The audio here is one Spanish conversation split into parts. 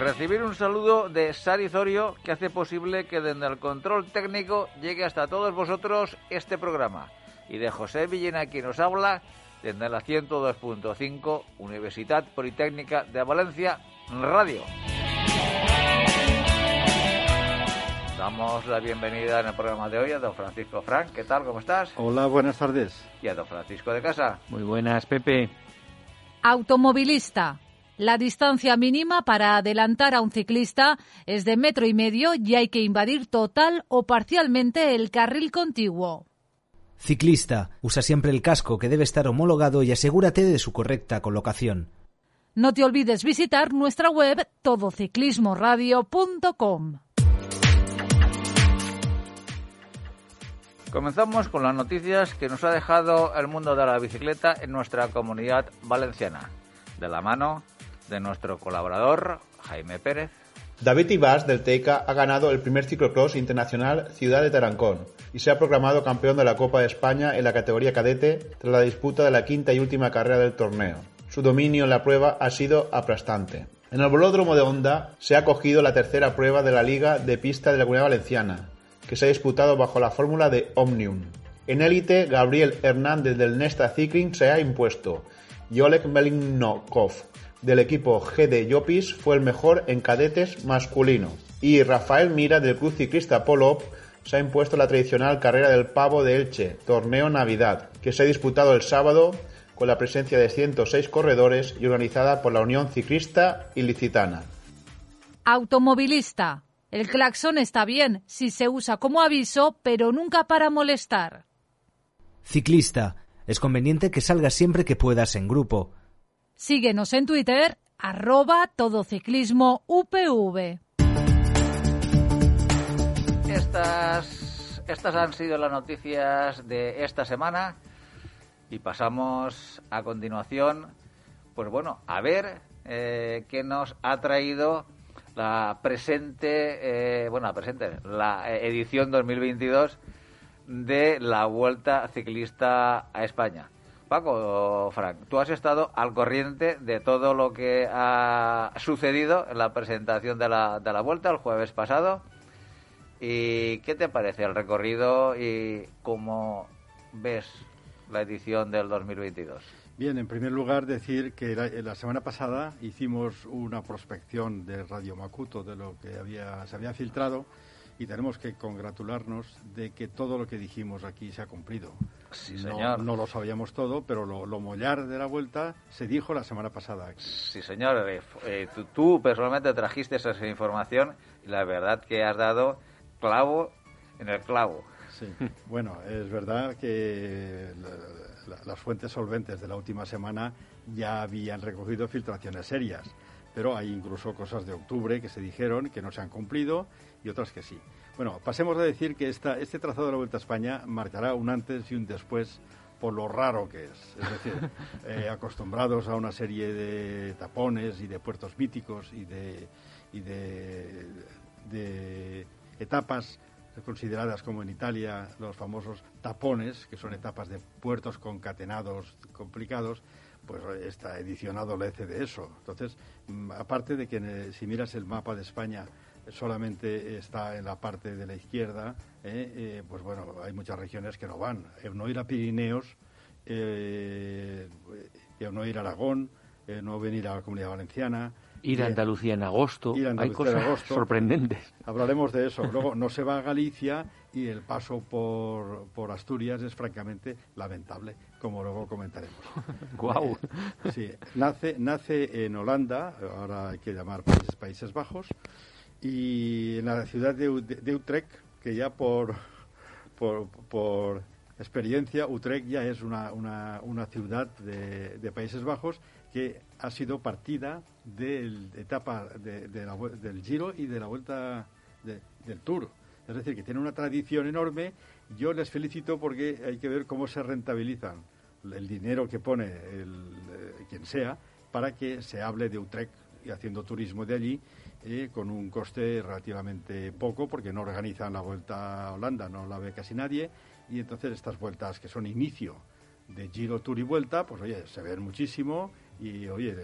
Recibir un saludo de Sari Zorio que hace posible que desde el control técnico llegue hasta todos vosotros este programa. Y de José Villena quien nos habla desde la 102.5 Universidad Politécnica de Valencia Radio. Damos la bienvenida en el programa de hoy a don Francisco Frank. ¿Qué tal? ¿Cómo estás? Hola, buenas tardes. Y a don Francisco de Casa. Muy buenas, Pepe. Automovilista. La distancia mínima para adelantar a un ciclista es de metro y medio y hay que invadir total o parcialmente el carril contiguo. Ciclista. Usa siempre el casco que debe estar homologado y asegúrate de su correcta colocación. No te olvides visitar nuestra web todociclismoradio.com. Comenzamos con las noticias que nos ha dejado el mundo de la bicicleta en nuestra comunidad valenciana. De la mano de nuestro colaborador Jaime Pérez. David Ibas del Teica ha ganado el primer ciclocross internacional Ciudad de Tarancón y se ha proclamado campeón de la Copa de España en la categoría cadete tras la disputa de la quinta y última carrera del torneo. Su dominio en la prueba ha sido aplastante. En el bolódromo de Honda se ha cogido la tercera prueba de la Liga de Pista de la Comunidad Valenciana, que se ha disputado bajo la fórmula de Omnium. En élite, Gabriel Hernández del Nesta Cycling se ha impuesto y Oleg Melinkov del equipo GD Jopis fue el mejor en cadetes masculino. Y Rafael Mira del Club Ciclista Polop se ha impuesto la tradicional carrera del pavo de Elche, torneo Navidad, que se ha disputado el sábado con la presencia de 106 corredores y organizada por la Unión Ciclista Ilicitana. Automovilista. El claxon está bien si se usa como aviso, pero nunca para molestar. Ciclista. Es conveniente que salgas siempre que puedas en grupo. Síguenos en Twitter, arroba todociclismo UPV. Estas, estas han sido las noticias de esta semana y pasamos a continuación, pues bueno, a ver eh, qué nos ha traído la presente, eh, bueno, la presente, la edición 2022 de la Vuelta Ciclista a España. Paco, Frank, tú has estado al corriente de todo lo que ha sucedido en la presentación de la, de la Vuelta el jueves pasado. ¿Y qué te parece el recorrido y cómo ves la edición del 2022? Bien, en primer lugar decir que la, la, semana pasada hicimos una prospección de Radio Macuto de lo que había, se había filtrado y tenemos que congratularnos de que todo lo que dijimos aquí se ha cumplido. Sí, no, señor. No, lo sabíamos todo, pero lo, lo, mollar de la vuelta se dijo la semana pasada. Sí, señor. Eh, eh, tú, tú, personalmente trajiste esa información y la verdad que has dado clavo en el clavo. Sí, bueno, es verdad que la, la, las fuentes solventes de la última semana ya habían recogido filtraciones serias, pero hay incluso cosas de octubre que se dijeron que no se han cumplido y otras que sí. Bueno, pasemos a decir que esta, este trazado de la Vuelta a España marcará un antes y un después por lo raro que es. Es decir, eh, acostumbrados a una serie de tapones y de puertos míticos y de, y de, de etapas consideradas como en Italia los famosos tapones, que son etapas de puertos concatenados complicados, pues esta edición adolece de eso. Entonces, aparte de que eh, si miras el mapa de España solamente está en la parte de la izquierda, eh, eh, pues bueno, hay muchas regiones que no van. no ir a Pirineos, eh, no ir a Aragón, no venir a la Comunidad Valenciana, Ir a Andalucía en agosto. Hay cosas sorprendentes. Hablaremos de eso. Luego no se va a Galicia y el paso por, por Asturias es francamente lamentable, como luego comentaremos. Guau. sí, nace, nace en Holanda, ahora hay que llamar Países, Países Bajos, y en la ciudad de, Utrecht, que ya por, por, por, experiencia, Utrecht ya es una, una, una ciudad de, de, Países Bajos que ha sido partida del etapa de, del Giro y de la vuelta del Tour. Es decir, que tiene una tradición enorme. Yo les felicito porque hay que ver cómo se rentabilizan el dinero que pone el, eh, quien sea para que se hable de Utrecht y haciendo turismo de allí eh, con un coste relativamente poco porque no organizan la vuelta a Holanda, no la ve casi nadie y entonces estas vueltas que son inicio de Giro Tour y vuelta, pues oye, se ven muchísimo y oye,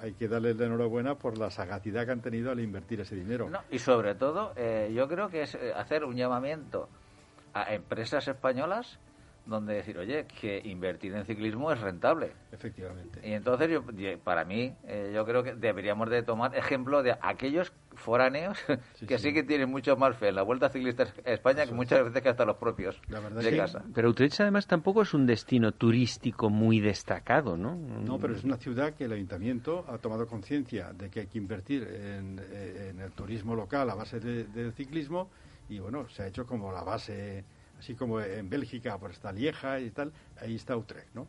hay que darles la enhorabuena por la sagacidad que han tenido al invertir ese dinero. y sobre todo, eh, yo creo que es eh, hacer un llamamiento a empresas españolas donde decir, oye, que invertir en ciclismo es rentable. Efectivamente. Y entonces, yo, para mí, eh, yo creo que deberíamos de tomar ejemplo de aquellos foráneos que sí. que tienen mucho más fe en la Vuelta Ciclista España que muchas veces que hasta los propios de casa. Pero Utrecht además tampoco es un destino turístico muy destacado, ¿no? No, pero es una ciudad que el ayuntamiento ha tomado conciencia de que hay que invertir en, eh, el turismo local a base del ciclismo y bueno, se ha hecho como la base así como en Bélgica por está Lieja y tal, ahí está Utrecht, ¿no?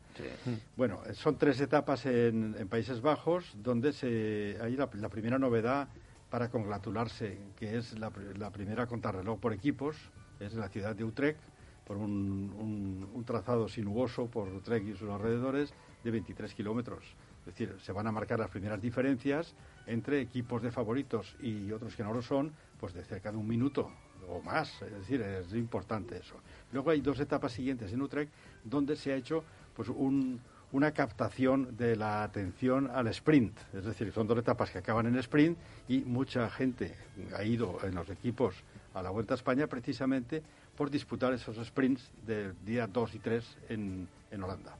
Bueno, son tres etapas en, Países Bajos donde se hay la, primera novedad para congratularse, que es la, primera contrarreloj por equipos, es la ciudad de Utrecht, por un, un, trazado sinuoso por Utrecht y sus alrededores de 23 kilómetros. Es decir, se van a marcar las primeras diferencias entre equipos de favoritos y otros que no lo son, pues de cerca de un minuto o más, es decir, es importante eso. Luego hay dos etapas siguientes en Utrecht donde se ha hecho pues una captación de la atención al sprint, es decir, son dos etapas que acaban en sprint y mucha gente ha ido en los equipos a la Vuelta a España precisamente por disputar esos sprints del día 2 y 3 en Holanda.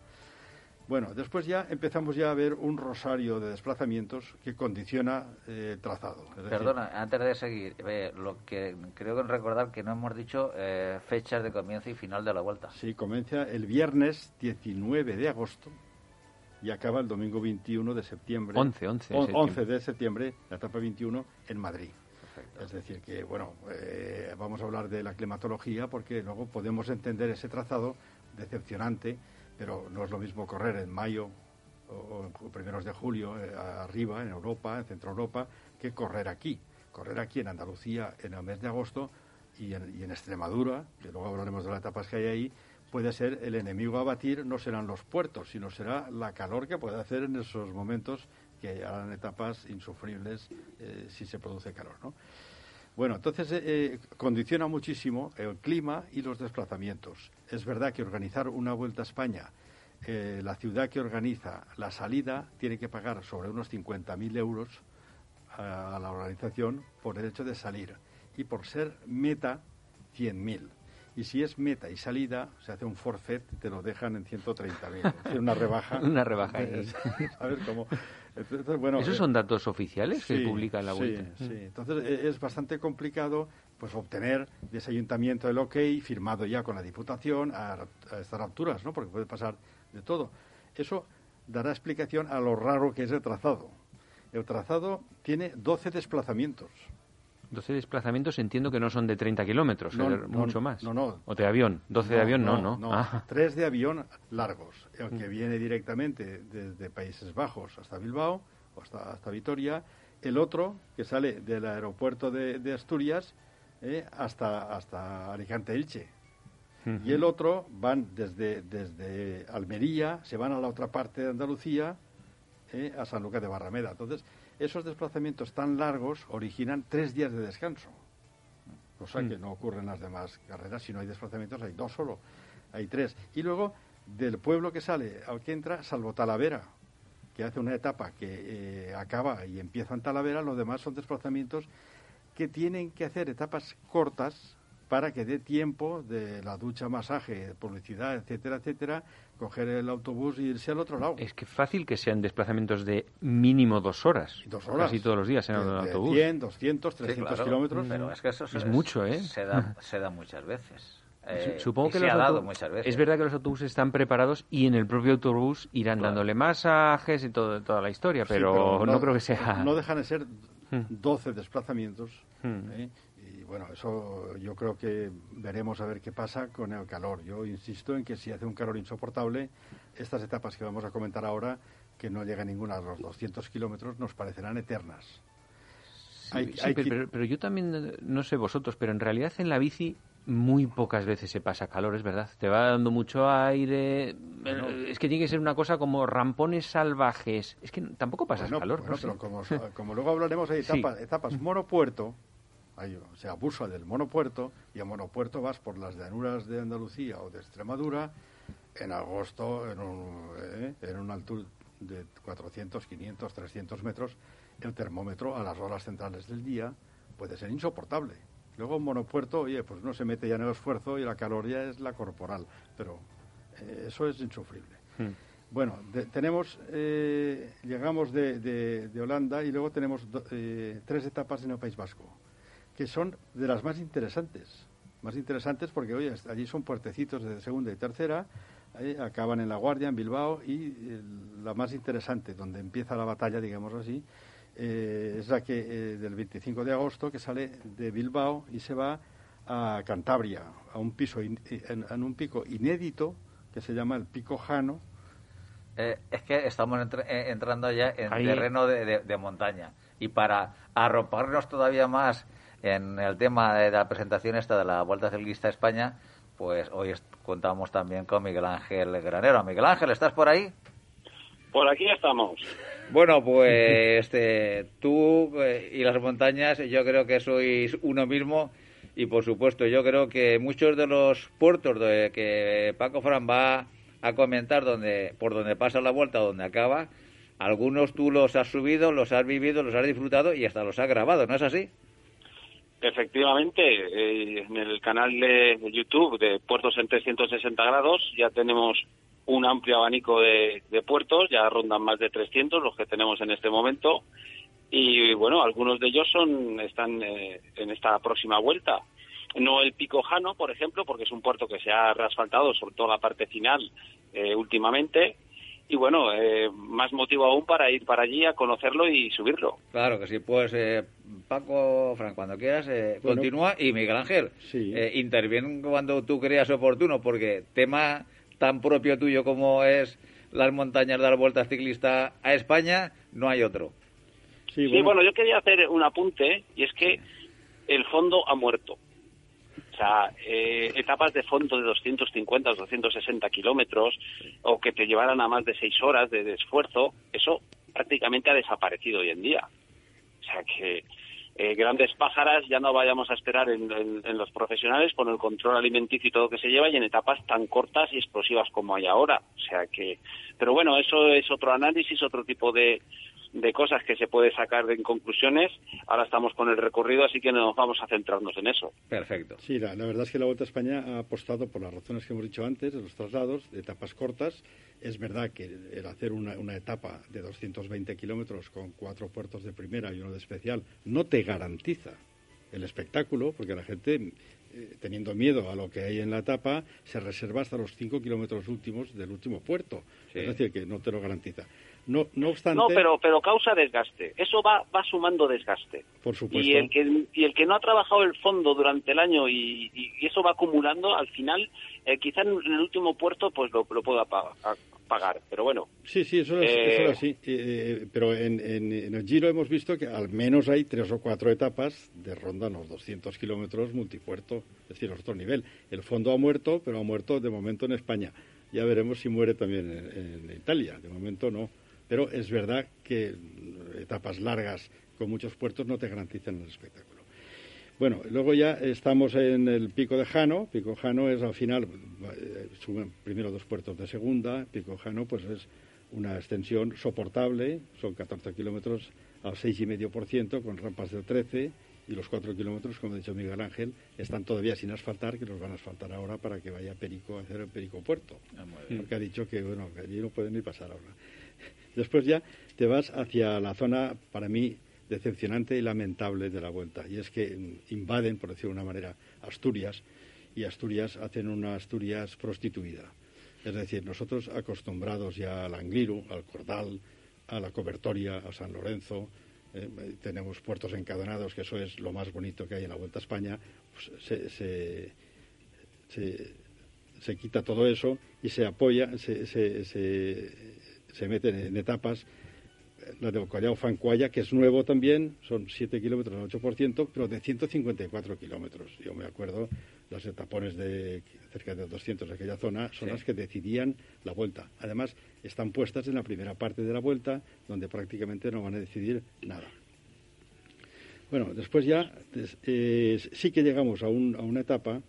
Bueno, después ya empezamos ya a ver un rosario de desplazamientos que condiciona eh, el trazado. Perdona, antes de seguir, eh, lo que creo que recordar que no hemos dicho eh, fechas de comienzo y final de la vuelta. Sí, comienza el viernes 19 de agosto y acaba el domingo 21 de septiembre. 11, 11 de, 11 de septiembre, la etapa 21 en Madrid. Es decir, que bueno, vamos a hablar de la climatología porque luego podemos entender ese trazado decepcionante pero no es lo mismo correr en mayo o, primeros de julio eh, arriba, en Europa, en Centro Europa, que correr aquí. Correr aquí en Andalucía en el mes de agosto y en, Extremadura, que luego hablaremos de las etapas que hay ahí, puede ser el enemigo a batir, no serán los puertos, sino será la calor que puede hacer en esos momentos que harán etapas insufribles eh, si se produce calor. ¿no? Bueno, entonces eh, eh, condiciona muchísimo el clima y los desplazamientos. Es verdad que organizar una vuelta a España, eh, la ciudad que organiza la salida tiene que pagar sobre unos 50.000 euros a, la organización por el hecho de salir y por ser meta 100.000. Y si es meta y salida, se hace un forfait, te lo dejan en 130.000. una rebaja. una rebaja. a ¿Esos eh, son datos oficiales que publica la vuelta? Sí, sí. Entonces e, es bastante complicado pues obtener de ese ayuntamiento el ok firmado ya con la Diputación a, estas alturas, ¿no? Porque puede pasar de todo. Eso dará explicación a lo raro que es el trazado. El trazado tiene 12 desplazamientos. 12 desplazamientos entiendo que no son de 30 kilómetros, mucho más. No, no. ¿O de avión? 12 de avión no, ¿no? no. Ah. Tres de avión largos. El que mm. viene directamente desde Países Bajos hasta Bilbao o hasta, hasta Vitoria. El otro que sale del aeropuerto de, Asturias eh, hasta, hasta Alicante-Elche. Y el otro van desde, desde Almería, se van a la otra parte de Andalucía, eh, a San Lucas de Barrameda. Entonces, esos desplazamientos tan largos originan tres días de descanso, cosa que mm. no ocurre en las demás carreras. Si no hay desplazamientos, hay dos solo, hay tres. Y luego, del pueblo que sale al que entra, salvo Talavera, que hace una etapa que eh, acaba y empieza en Talavera, los demás son desplazamientos que tienen que hacer etapas cortas para que dé tiempo de la ducha, masaje, publicidad, etcétera, etcétera, coger el autobús y irse al otro lado. Es que fácil que sean desplazamientos de mínimo dos horas. Dos horas. Casi todos los días en el de, autobús. 100, 200, 300 kilómetros. Pero es que eso es mucho, ¿eh? Se da, se da muchas veces. Eh, Supongo que se los ha dado autobús- muchas veces. es verdad que los autobuses están preparados y en el propio autobús irán Claro. dándole masajes y todo, toda la historia, Sí, pero, no, creo que sea. No dejan de ser Hmm. 12 desplazamientos. Hmm. ¿eh? Bueno, eso yo creo que veremos a ver qué pasa con el calor. Yo insisto en que si hace un calor insoportable, estas etapas que vamos a comentar ahora, que no llega ninguna a los 200 kilómetros, nos parecerán eternas. Hay- Sí, hay pero, que- pero- pero yo también, eh, no sé vosotros, pero en realidad en la bici muy pocas veces se pasa calor, es verdad. Te va dando mucho aire. eh, Es que tiene que ser una cosa como rampones salvajes. Es que tampoco pasas Bueno, calor. bueno, no pero como, como luego hablaremos, hay Sí. etapas, etapas monopuerto, hay- se abusa del monopuerto, y a monopuerto vas por las llanuras de Andalucía o de Extremadura en agosto, en, un, eh, en una altura de 400, 500, 300 metros, el termómetro a las horas centrales del día puede ser insoportable. Luego en monopuerto, oye, pues no se mete ya en el esfuerzo y la calor ya es la corporal, pero eh, eso es insufrible. Hmm. Bueno, de- tenemos, eh, llegamos de, de- de Holanda y luego tenemos do- eh, tres etapas en el País Vasco, que son de las más interesantes. Más interesantes porque, oye, allí son puertecitos de segunda y tercera, ahí acaban en La Guardia, en Bilbao, y eh, la más interesante, donde empieza la batalla, digamos así, eh, es la que eh, del 25 de agosto, que sale de Bilbao y se va a Cantabria, a un piso in- en, en un pico inédito que se llama el Pico Jano, Eh, es que estamos entr- eh, entrando ya en Ahí- terreno de, de- de montaña. Y para arroparnos todavía más en el tema de la presentación esta de la Vuelta Ciclista a España, pues hoy contamos también con Miguel Ángel Granero. Miguel Ángel, ¿estás por ahí? Por aquí estamos. Bueno, pues este, tú eh, y las montañas yo creo que sois uno mismo y por supuesto yo creo que muchos de los puertos de que Paco Fran va a comentar donde por donde pasa la vuelta, donde acaba, algunos tú los has subido, los has vivido, los has disfrutado y hasta los has grabado, ¿no es así? Efectivamente, eh, en el canal de YouTube de Puertos en 360 grados ya tenemos un amplio abanico de, puertos, ya rondan más de 300 los que tenemos en este momento y bueno, algunos de ellos son están eh, en esta próxima vuelta. No el Pico Jano, por ejemplo, porque es un puerto que se ha reasfaltado, sobre todo la parte final, eh, últimamente. Y bueno, eh, más motivo aún para ir para allí a conocerlo y subirlo. Claro que sí, pues eh, Paco, Fran, cuando quieras, eh, Bueno. continúa y Miguel Ángel, Sí. eh, interviene cuando tú creas oportuno, porque tema tan propio tuyo como es las montañas de la Vuelta Ciclista a España, no hay otro. Sí, Sí, bueno, yo quería hacer un apunte y es que el fondo ha muerto. O sea, eh, etapas de fondo de 250 o 260 kilómetros o que te llevaran a más de seis horas de, de esfuerzo, eso prácticamente ha desaparecido hoy en día. O sea que eh, grandes pájaras ya no vayamos a esperar en, en- en los profesionales con el control alimenticio y todo que se lleva y en etapas tan cortas y explosivas como hay ahora. O sea que, pero bueno, eso es otro análisis, otro tipo de, de cosas que se puede sacar en conclusiones. Ahora estamos con el recorrido, así que nos vamos a centrarnos en eso. Perfecto. Sí, la, la verdad es que la Vuelta a España ha apostado por las razones que hemos dicho antes, de los traslados, de etapas cortas. Es verdad que el hacer una, una etapa de 220 kilómetros con cuatro puertos de primera y uno de especial no te garantiza el espectáculo, porque la gente, eh, teniendo miedo a lo que hay en la etapa, se reserva hasta los cinco kilómetros últimos del último puerto. Sí. Es decir, que no te lo garantiza. No, no obstante, No, pero, pero causa desgaste. Eso va, va sumando desgaste. por supuesto, Y el, que, y el que no ha trabajado el fondo durante el año y, y- y eso va acumulando, al final, eh, quizá en el último puerto pues lo, lo pueda pagar. Pero bueno, Sí, sí, eso es, Eh, eso es así. Eh, pero en, en- en el Giro hemos visto que al menos hay tres o cuatro etapas de ronda los 200 kilómetros multipuerto, es decir, otro nivel. El fondo ha muerto, pero ha muerto de momento en España. Ya veremos si muere también en, en Italia. De momento no. Pero es verdad que etapas largas con muchos puertos no te garantizan el espectáculo. Bueno, luego ya estamos en el Pico de Jano. Pico Jano es al final, eh, suben primero dos puertos de segunda. Pico Jano pues es una extensión soportable, son 14 kilómetros al 6,5% con rampas del 13 Y los cuatro kilómetros, como ha dicho Miguel Ángel, están todavía sin asfaltar, que los van a asfaltar ahora para que vaya Perico a hacer el Perico Puerto. Ah, Porque ha dicho que, bueno, que allí no pueden ni pasar ahora. Después ya te vas hacia la zona, para mí, decepcionante y lamentable de la vuelta. Y es que invaden, por decirlo de una manera, Asturias y Asturias hacen una Asturias prostituida. Es decir, nosotros acostumbrados ya al Angliru, al Cordal, a la Cobertoria, a San Lorenzo, eh, tenemos puertos encadenados, que eso es lo más bonito que hay en la Vuelta a España, pues se, se, se, se quita todo eso y se apoya, se, se, meten en etapas la de Collao Fancuaya, que es nuevo también, son 7 kilómetros al 8%, pero de 154 kilómetros. Yo me acuerdo, las etapones de cerca de 200 de aquella zona son Sí. las que decidían la vuelta. Además, están puestas en la primera parte de la vuelta, donde prácticamente no van a decidir nada. Bueno, después ya eh, sí que llegamos a, un- a una etapa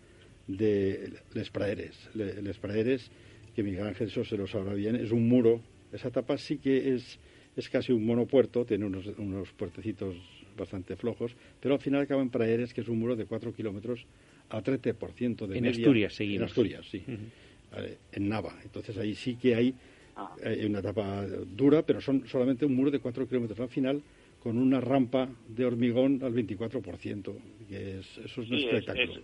de Les Praeres. Le- Les Praeres, que Miguel Ángel eso se lo sabrá bien, es un muro. Esa etapa sí que es, es casi un monopuerto, tiene unos, unos puertecitos bastante flojos, pero al final acaba en Praeres, que es un muro de 4 kilómetros a 30% de En media. Asturias seguimos. En Asturias, sí. En Nava. Entonces ahí sí que hay, hay una etapa dura, pero son solamente un muro de 4 kilómetros al final con una rampa de hormigón al 24%, que es, eso es un Sí, es, espectáculo. es-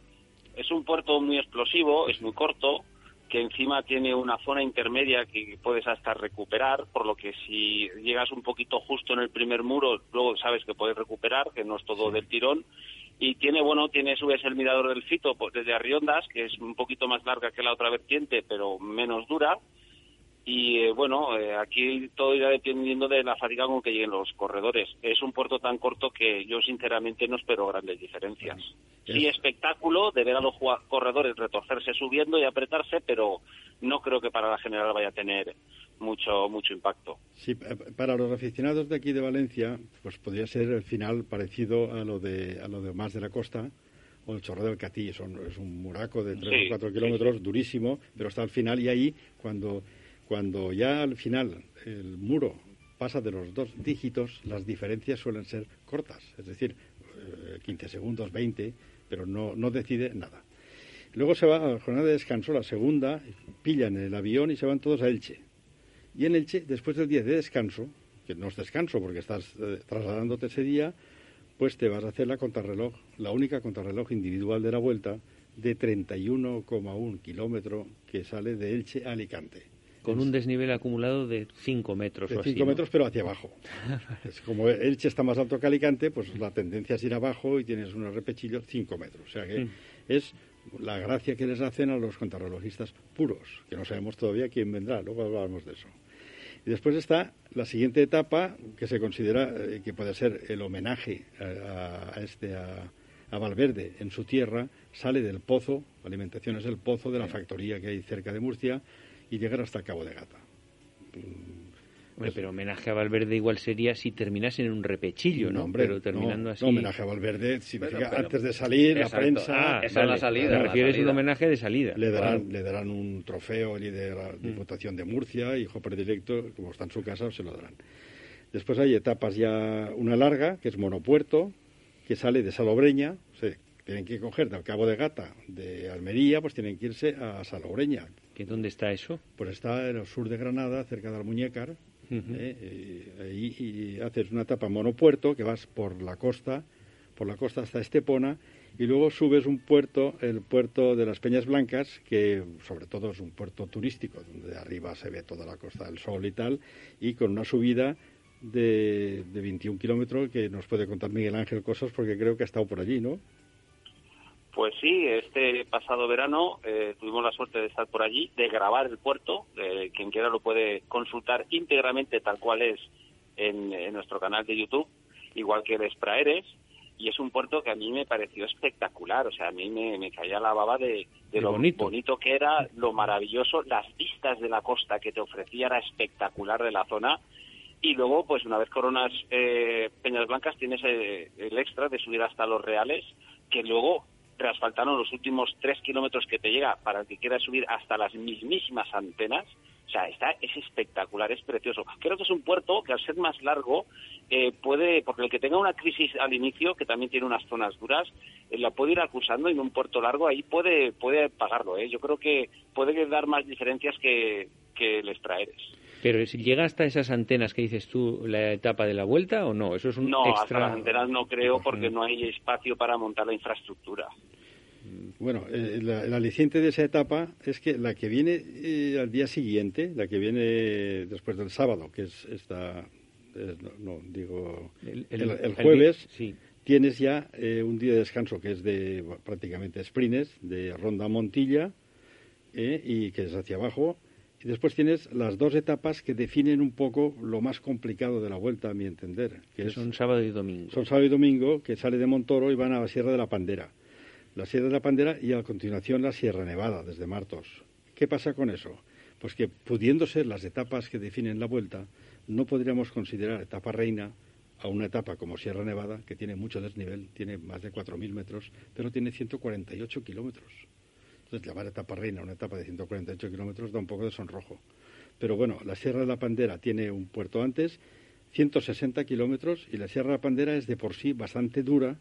es un puerto muy explosivo, es muy corto, que encima tiene una zona intermedia que puedes hasta recuperar, por lo que si llegas un poquito justo en el primer muro, luego sabes que puedes recuperar, que no es todo del tirón. Y tiene, bueno, tiene subes el mirador del Fito pues, desde Arriondas, que es un poquito más larga que la otra vertiente, pero menos dura. Y eh, bueno, eh, aquí todo irá dependiendo de la fatiga con que lleguen los corredores. Es un puerto tan corto que yo sinceramente no espero grandes diferencias. Sí, Es- espectáculo de ver a los corredores retorcerse subiendo y apretarse, pero no creo que para la general vaya a tener mucho mucho impacto. Sí, pa- para los aficionados de aquí de Valencia, pues podría ser el final parecido a lo de, a lo de Más de la Costa o el Chorro del Catí. Son, es un muraco de 3 Sí, o 4 sí, kilómetros, durísimo, pero está al final y ahí, cuando, cuando ya al final el muro pasa de los dos dígitos, las diferencias suelen ser cortas, es decir, eh, 15 segundos, 20, pero no, no decide nada. Luego se va a la jornada de descanso, la segunda, pillan el avión y se van todos a Elche. Y en Elche, después del día de descanso, que no es descanso porque estás eh, trasladándote ese día, pues te vas a hacer la contrarreloj, la única contrarreloj individual de la vuelta, de 31,1 kilómetro que sale de Elche a Alicante. Con un desnivel acumulado de 5 metros De o así. 5 ¿no? metros, pero hacia abajo. Es como Elche está más alto que Alicante, pues la tendencia es ir abajo y tienes unos repechillos 5 metros. O sea que Mm. es la gracia que les hacen a los contrarrelojistas puros, que no sabemos todavía quién vendrá, luego hablamos de eso. Y después está la siguiente etapa, que se considera eh, que puede ser el homenaje a, a este a, a Valverde en su tierra, sale del pozo, la alimentación es el pozo de la factoría que hay cerca de Murcia, y llegar hasta el Cabo de Gata. Hombre, pero homenaje a Valverde igual sería si terminasen en un repechillo, ¿no? hombre, pero terminando no, así. no, homenaje a Valverde significa Pero- pero- antes de salir, la prensa... Ah, Esa es la salida, refieres a un salida. homenaje de salida. Le darán, le darán un trofeo el de la Diputación de Murcia, hijo predilecto, como está en su casa, se lo darán. Después hay etapas ya, una larga, que es Monopuerto, que sale de Salobreña, o sea, tienen que coger del Cabo de Gata, de Almería, pues tienen que irse a Salobreña. ¿Que ¿Dónde está eso? Pues está en el sur de Granada, cerca de Almuñécar. ¿eh? y, ahí- y haces una etapa monopuerto que vas por la costa, por la costa hasta Estepona, y luego subes un puerto, el puerto de las Peñas Blancas, que sobre todo es un puerto turístico, donde de arriba se ve toda la Costa del Sol y tal, y con una subida de, de 21 kilómetros que nos puede contar Miguel Ángel cosas porque creo que ha estado por allí, ¿no? Pues sí, este pasado verano eh, tuvimos la suerte de estar por allí, de grabar el puerto. eh, quien quiera lo puede consultar íntegramente tal cual es en, en nuestro canal de YouTube, igual que el Espraeres. Y es un puerto que a mí me pareció espectacular. O sea, a mí me, me caía la baba de, de lo bonito. bonito. que era, lo maravilloso, las vistas de la costa que te ofrecía era espectacular de la zona. Y luego, pues una vez coronas eh, Peñas Blancas, tienes eh, el extra de subir hasta los Reales, que luego reasfaltaron los últimos tres kilómetros que te llega para el que quiera subir hasta las mismísimas antenas. O sea, está, es espectacular, es precioso. Creo que es un puerto que al ser más largo eh, puede, porque el que tenga una crisis al inicio, que también tiene unas zonas duras, eh, la puede ir acusando en un puerto largo, ahí puede, puede pagarlo. ¿eh? Yo creo que puede dar más diferencias que, que el extraeres. Pero si llega hasta esas antenas que dices tú, la etapa de la vuelta o no, eso es un no, extra. hasta las antenas no creo porque no hay espacio para montar la infraestructura. Bueno, eh, la- el aliciente de esa etapa es que la que viene eh, al día siguiente, la que viene después del sábado, que es esta, es- no, no, digo, El- el, el- el el jueves, sí. tienes ya eh, un día de descanso que es de prácticamente sprines, de Ronda Montilla, eh, y que es hacia abajo. Y después tienes las dos etapas que definen un poco lo más complicado de la vuelta, a mi entender. Que Que es, son sábado y domingo. son sábado y domingo, que sale de Montoro y van a la Sierra de la Pandera. La Sierra de la Pandera y a continuación la Sierra Nevada, desde Martos. ¿Qué pasa con eso? Pues que pudiendo ser las etapas que definen la vuelta, no podríamos considerar etapa reina a una etapa como Sierra Nevada, que tiene mucho desnivel, tiene más de 4.000 metros, pero tiene 148 kilómetros. Entonces, llamar etapa reina una etapa de 148 kilómetros da un poco de sonrojo. Pero bueno, la Sierra de la Pandera tiene un puerto antes, 160 kilómetros, y la Sierra de la Pandera es de por sí bastante dura,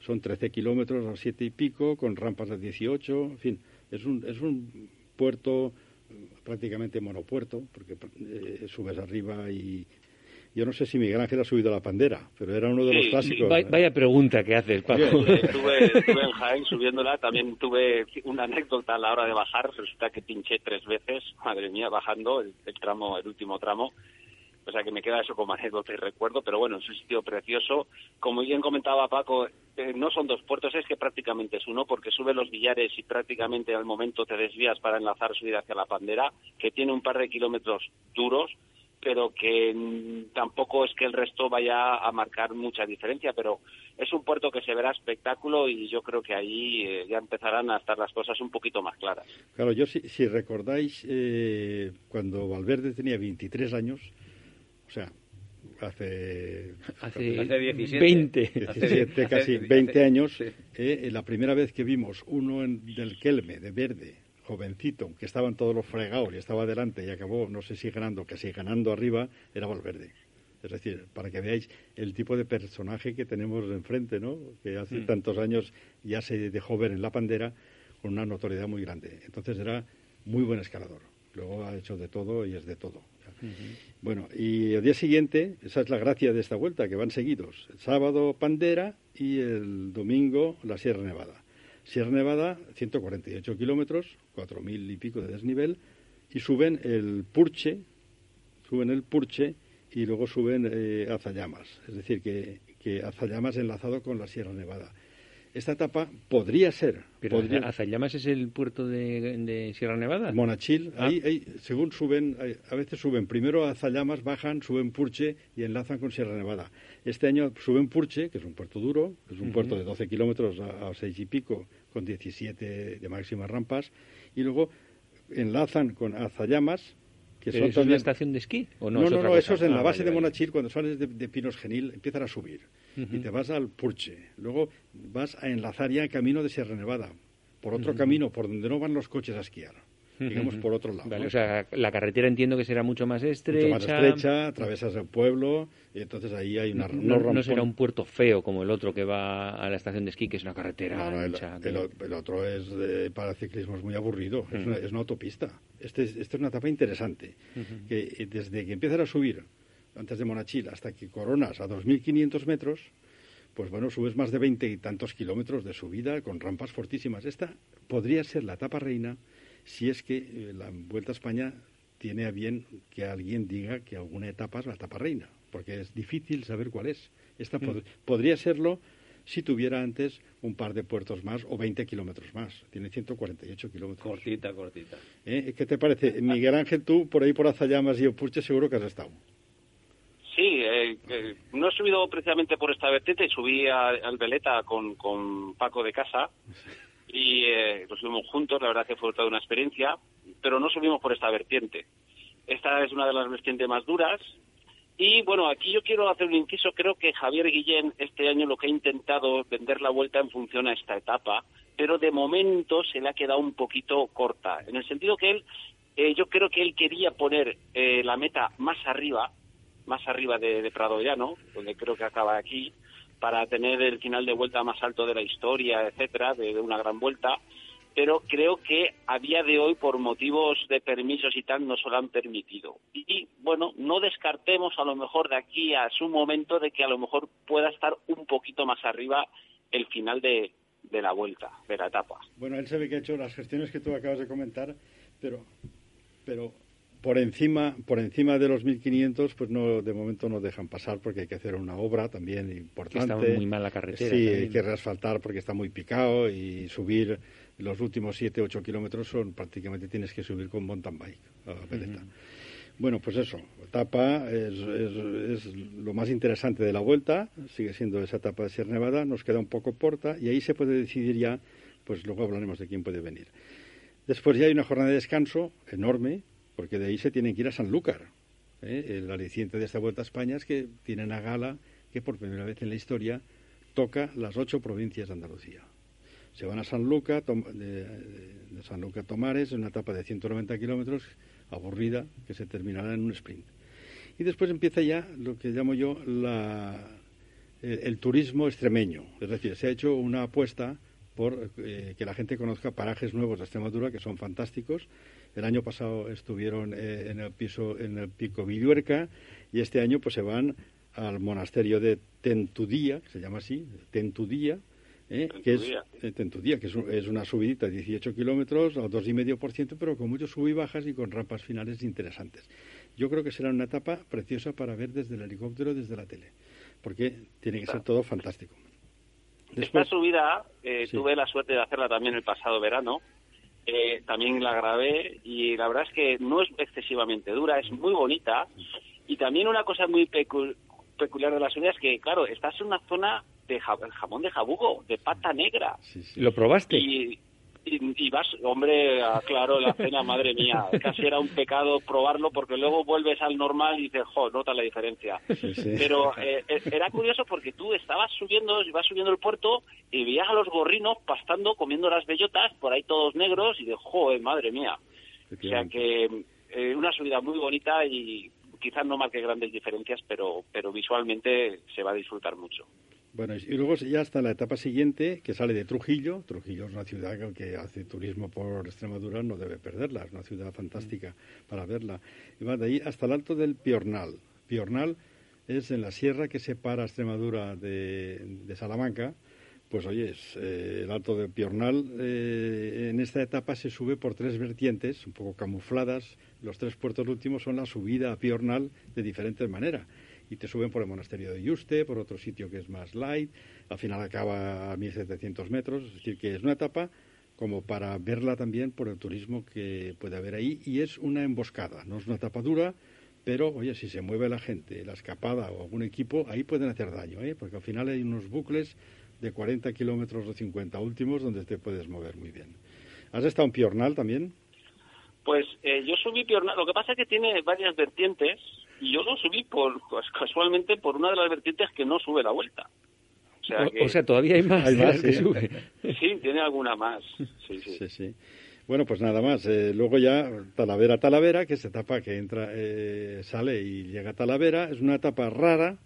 son 13 kilómetros a 7 y pico, con rampas de 18, en fin, es un, es un puerto eh, prácticamente monopuerto, porque eh, subes arriba y... Yo no sé si Miguel Ángel ha subido a la pandera, pero era uno de los clásicos. Vaya, vaya pregunta que haces, Paco. Estuve, estuve en Jaén subiéndola, también tuve una anécdota a la hora de bajar, resulta que pinché tres veces, madre mía, bajando el, el tramo, el último tramo, o sea que me queda eso como anécdota y recuerdo, pero bueno, es un sitio precioso. Como bien comentaba Paco, eh, no son dos puertos, es que prácticamente es uno, porque sube los billares y prácticamente al momento te desvías para enlazar subir hacia la pandera, que tiene un par de kilómetros duros, pero que mm, tampoco es que el resto vaya a marcar mucha diferencia, pero es un puerto que se verá espectáculo y yo creo que ahí eh, ya empezarán a estar las cosas un poquito más claras. Claro, yo si, si recordáis, eh, cuando Valverde tenía 23 años, o sea, hace, Hace, Hace 17. 20. 17, casi hace- 20 años, sí. eh, la primera vez que vimos uno en- del Kelme, de verde, jovencito, que estaban todos los fregados y estaba adelante y acabó, no sé si ganando, casi ganando arriba, era Valverde. Es decir, para que veáis el tipo de personaje que tenemos enfrente, ¿no? Que hace Mm. tantos años ya se dejó ver en la pandera con una notoriedad muy grande. Entonces era muy buen escalador. Luego ha hecho de todo y es de todo. Bueno, y el día siguiente, esa es la gracia de esta vuelta, que van seguidos. El sábado Pandera y el domingo la Sierra Nevada. Sierra Nevada, 148 kilómetros, 4.000 y pico de desnivel, y suben el Purche, suben el Purche y luego suben eh, Azallamas. Es decir, que, que Azallamas enlazado con la Sierra Nevada. Esta etapa podría ser, Pero podría- Azallamas es el puerto de, de Sierra Nevada. Monachil, Ah. ahí, ahí, según suben, a veces suben primero a Zallamas, bajan, suben Purche y enlazan con Sierra Nevada. Este año suben Purche, que es un puerto duro, es un puerto de 12 kilómetros a, a 6 y pico, con 17 de máximas rampas, y luego enlazan con Azallamas, que ¿Pero son es la también... estación de esquí? ¿O no, No, es no, otra no, cosa? eso es en Ah, la base vale, de vale. Monachil, cuando sales de, de Pinos Genil, empiezan a subir. Y te vas al Purche. Luego vas a enlazar ya en camino de Sierra Nevada. Por otro camino, por donde no van los coches a esquiar. Digamos, por otro lado. Vale, ¿no? o sea, la carretera entiendo que será mucho más Mucho estrecha. más estrecha, atravesas el pueblo, y entonces ahí hay una, No, no rampones. será un puerto feo como el otro que va a la estación de esquí, que es una carretera No, no, el, ancha, el el otro es de- para ciclismo es muy aburrido, es, una, es una autopista. Este es, esta es una etapa interesante, que eh, desde que empiezas a subir, antes de Monachil, hasta que coronas a 2.500 metros, pues bueno, subes más de 20 y tantos kilómetros de subida con rampas fortísimas. Esta podría ser la etapa reina si es que eh, la Vuelta a España tiene a bien que alguien diga que alguna etapa es la etapa reina, porque es difícil saber cuál es. Esta pod- podría serlo si tuviera antes un par de puertos más o 20 kilómetros más. Tiene 148 kilómetros. Cortita, cortita. ¿Eh? ¿Qué te parece? Miguel Ángel, tú por ahí por Azallamas y Opurche seguro que has estado. Eh, eh, no he subido precisamente por esta vertiente, subí al Veleta con, con Paco de casa y eh, lo subimos juntos, la verdad que fue toda una experiencia, pero no subimos por esta vertiente. Esta es una de las vertientes más duras y bueno, aquí yo quiero hacer un inciso, creo que Javier Guillén este año lo que ha intentado es vender la vuelta en función a esta etapa, pero de momento se le ha quedado un poquito corta, en el sentido que él eh, yo creo que él quería poner eh, la meta más arriba, más arriba de, de Prado Llano, donde creo que acaba aquí, para tener el final de vuelta más alto de la historia, etcétera, de, una gran vuelta pero creo que a día de hoy, por motivos de permisos y tal, no se lo han permitido. Y, bueno, no descartemos a lo mejor de aquí a su momento de que a lo mejor pueda estar un poquito más arriba el final de, de la vuelta, de la etapa. Bueno, él sabe que ha hecho las gestiones que tú acabas de comentar, pero, pero por encima por encima de los 1500 pues no de momento no dejan pasar porque hay que hacer una obra también importante está muy mal la carretera sí también. hay que reasfaltar porque está muy picado y subir los últimos 7 8 kilómetros son prácticamente tienes que subir con mountain bike a la peleta bueno pues eso etapa es, es, es, lo más interesante de la vuelta sigue siendo esa etapa de Sierra Nevada nos queda un poco porta y ahí se puede decidir ya pues luego hablaremos de quién puede venir. Después ya hay una jornada de descanso enorme porque de ahí se tienen que ir a Sanlúcar. ¿eh? El aliciente de esta Vuelta a España es que tienen a gala que por primera vez en la historia toca las ocho provincias de Andalucía. Se van a Sanlúcar, de, de Sanlúcar Tomares, en una etapa de 190 kilómetros, aburrida, que se terminará en un sprint. Y después empieza ya lo que llamo yo la, el, turismo extremeño. Es decir, se ha hecho una apuesta por eh, que la gente conozca parajes nuevos de Extremadura que son fantásticos el año pasado estuvieron eh, en el piso, en el pico Villuerca, y este año pues se van al monasterio de Tentudía, que se llama así, Tentudía, eh, que es eh, Tentudía, que es, un, es, una subidita de 18 kilómetros al 2,5%, pero con muchos sub y bajas y con rampas finales interesantes. Yo creo que será una etapa preciosa para ver desde el helicóptero, desde la tele, porque tiene que ser todo fantástico. Después, Esta subida eh, sí. tuve la suerte de hacerla también el pasado verano eh, también la grabé y la verdad es que no es excesivamente dura, es muy bonita y también una cosa muy pecu peculiar de la subida es que, claro, estás en una zona de jamón de jabugo, de pata negra. Sí, sí. ¿Lo probaste? Y, y, y, vas, hombre, claro, la cena, madre mía, casi era un pecado probarlo porque luego vuelves al normal y dices, jo, nota la diferencia. Sí, sí. Pero eh, era curioso porque tú estabas subiendo, ibas subiendo el puerto y veías a los gorrinos pastando, comiendo las bellotas, por ahí todos negros y de, joder, madre mía. O sea que eh, una subida muy bonita y quizás no marque grandes diferencias, pero, pero visualmente se va a disfrutar mucho. Bueno, y luego ya está la etapa siguiente, que sale de Trujillo. Trujillo es una ciudad que hace turismo por Extremadura, no debe perderla, es una ciudad fantástica para verla. Y va de ahí hasta el alto del Piornal. Piornal es en la sierra que separa Extremadura de, de Salamanca. Pues oye, es, eh, el alto del Piornal eh, en esta etapa se sube por tres vertientes, un poco camufladas. Los tres puertos últimos son la subida a Piornal de diferentes maneras y te suben por el monasterio de Yuste, por otro sitio que es más light, al final acaba a 1700 metros, es decir, que es una etapa como para verla también por el turismo que puede haber ahí y es una emboscada, no es una etapa dura, pero oye, si se mueve la gente, la escapada o algún equipo, ahí pueden hacer daño, ¿eh? porque al final hay unos bucles de 40 kilómetros o 50 últimos donde te puedes mover muy bien. ¿Has estado en Piornal también? Pues eh, yo subí Piornal, lo que pasa es que tiene varias vertientes, y yo lo subí por pues, casualmente por una de las vertientes que no sube la vuelta. O sea, que... o sea todavía hay más, hay más que sí. sube. Sí, tiene alguna más. Sí, sí. sí, sí. Bueno, pues nada más. Eh, luego ya Talavera Talavera, que es etapa que entra, eh, sale y llega a Talavera, es una etapa rara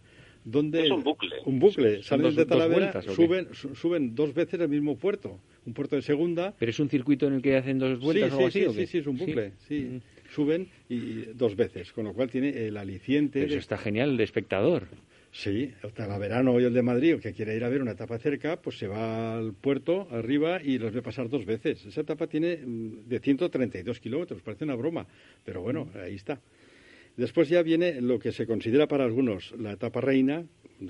donde es un bucle. Un bucle. Salen dos, de Talavera, vueltas, suben, suben dos veces el mismo puerto, un puerto de segunda. Pero es un circuito en el que hacen dos vueltas sí, o algo sí, así. Sí, ¿o qué? sí, sí, es un bucle. Sí. sí. Suben y dos veces, con lo cual tiene el aliciente. Eso de... está genial, de espectador. Sí, el Talaverano hoy el de Madrid, el que quiere ir a ver una etapa cerca, pues se va al puerto arriba y los ve pasar dos veces. Esa etapa tiene de 132 kilómetros, parece una broma, pero bueno, ahí está. Después ya viene lo que se considera para algunos la etapa reina,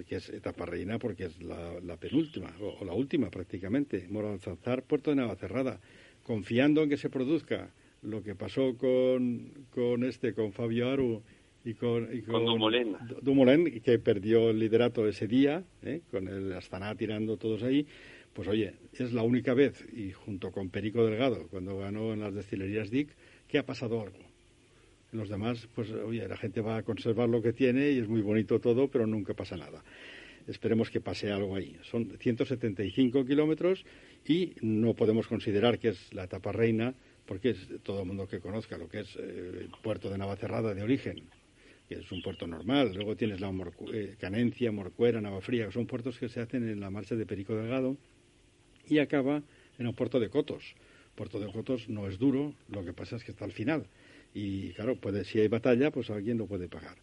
que es etapa reina porque es la, la penúltima, o, o, la última prácticamente, Moralzazar, Puerto de Navacerrada, confiando en que se produzca lo que pasó con, con este, con Fabio Aru y con, y con, con Dumoulin. Dumoulin, que perdió el liderato ese día, ¿eh? con el Astana tirando todos ahí. Pues oye, es la única vez, y junto con Perico Delgado, cuando ganó en las destilerías Dick, que ha pasado algo. En los demás, pues oye, la gente va a conservar lo que tiene y es muy bonito todo, pero nunca pasa nada. Esperemos que pase algo ahí. Son 175 kilómetros y no podemos considerar que es la etapa reina porque es todo el mundo que conozca lo que es eh, el puerto de Navacerrada de origen, que es un puerto normal. Luego tienes la eh, Canencia, Morcuera, Navafría, que son puertos que se hacen en la marcha de Perico Delgado y acaba en el puerto de Cotos. Puerto de Cotos no es duro, lo que pasa es que está al final. Y claro, puede, si hay batalla, pues alguien lo puede pagar.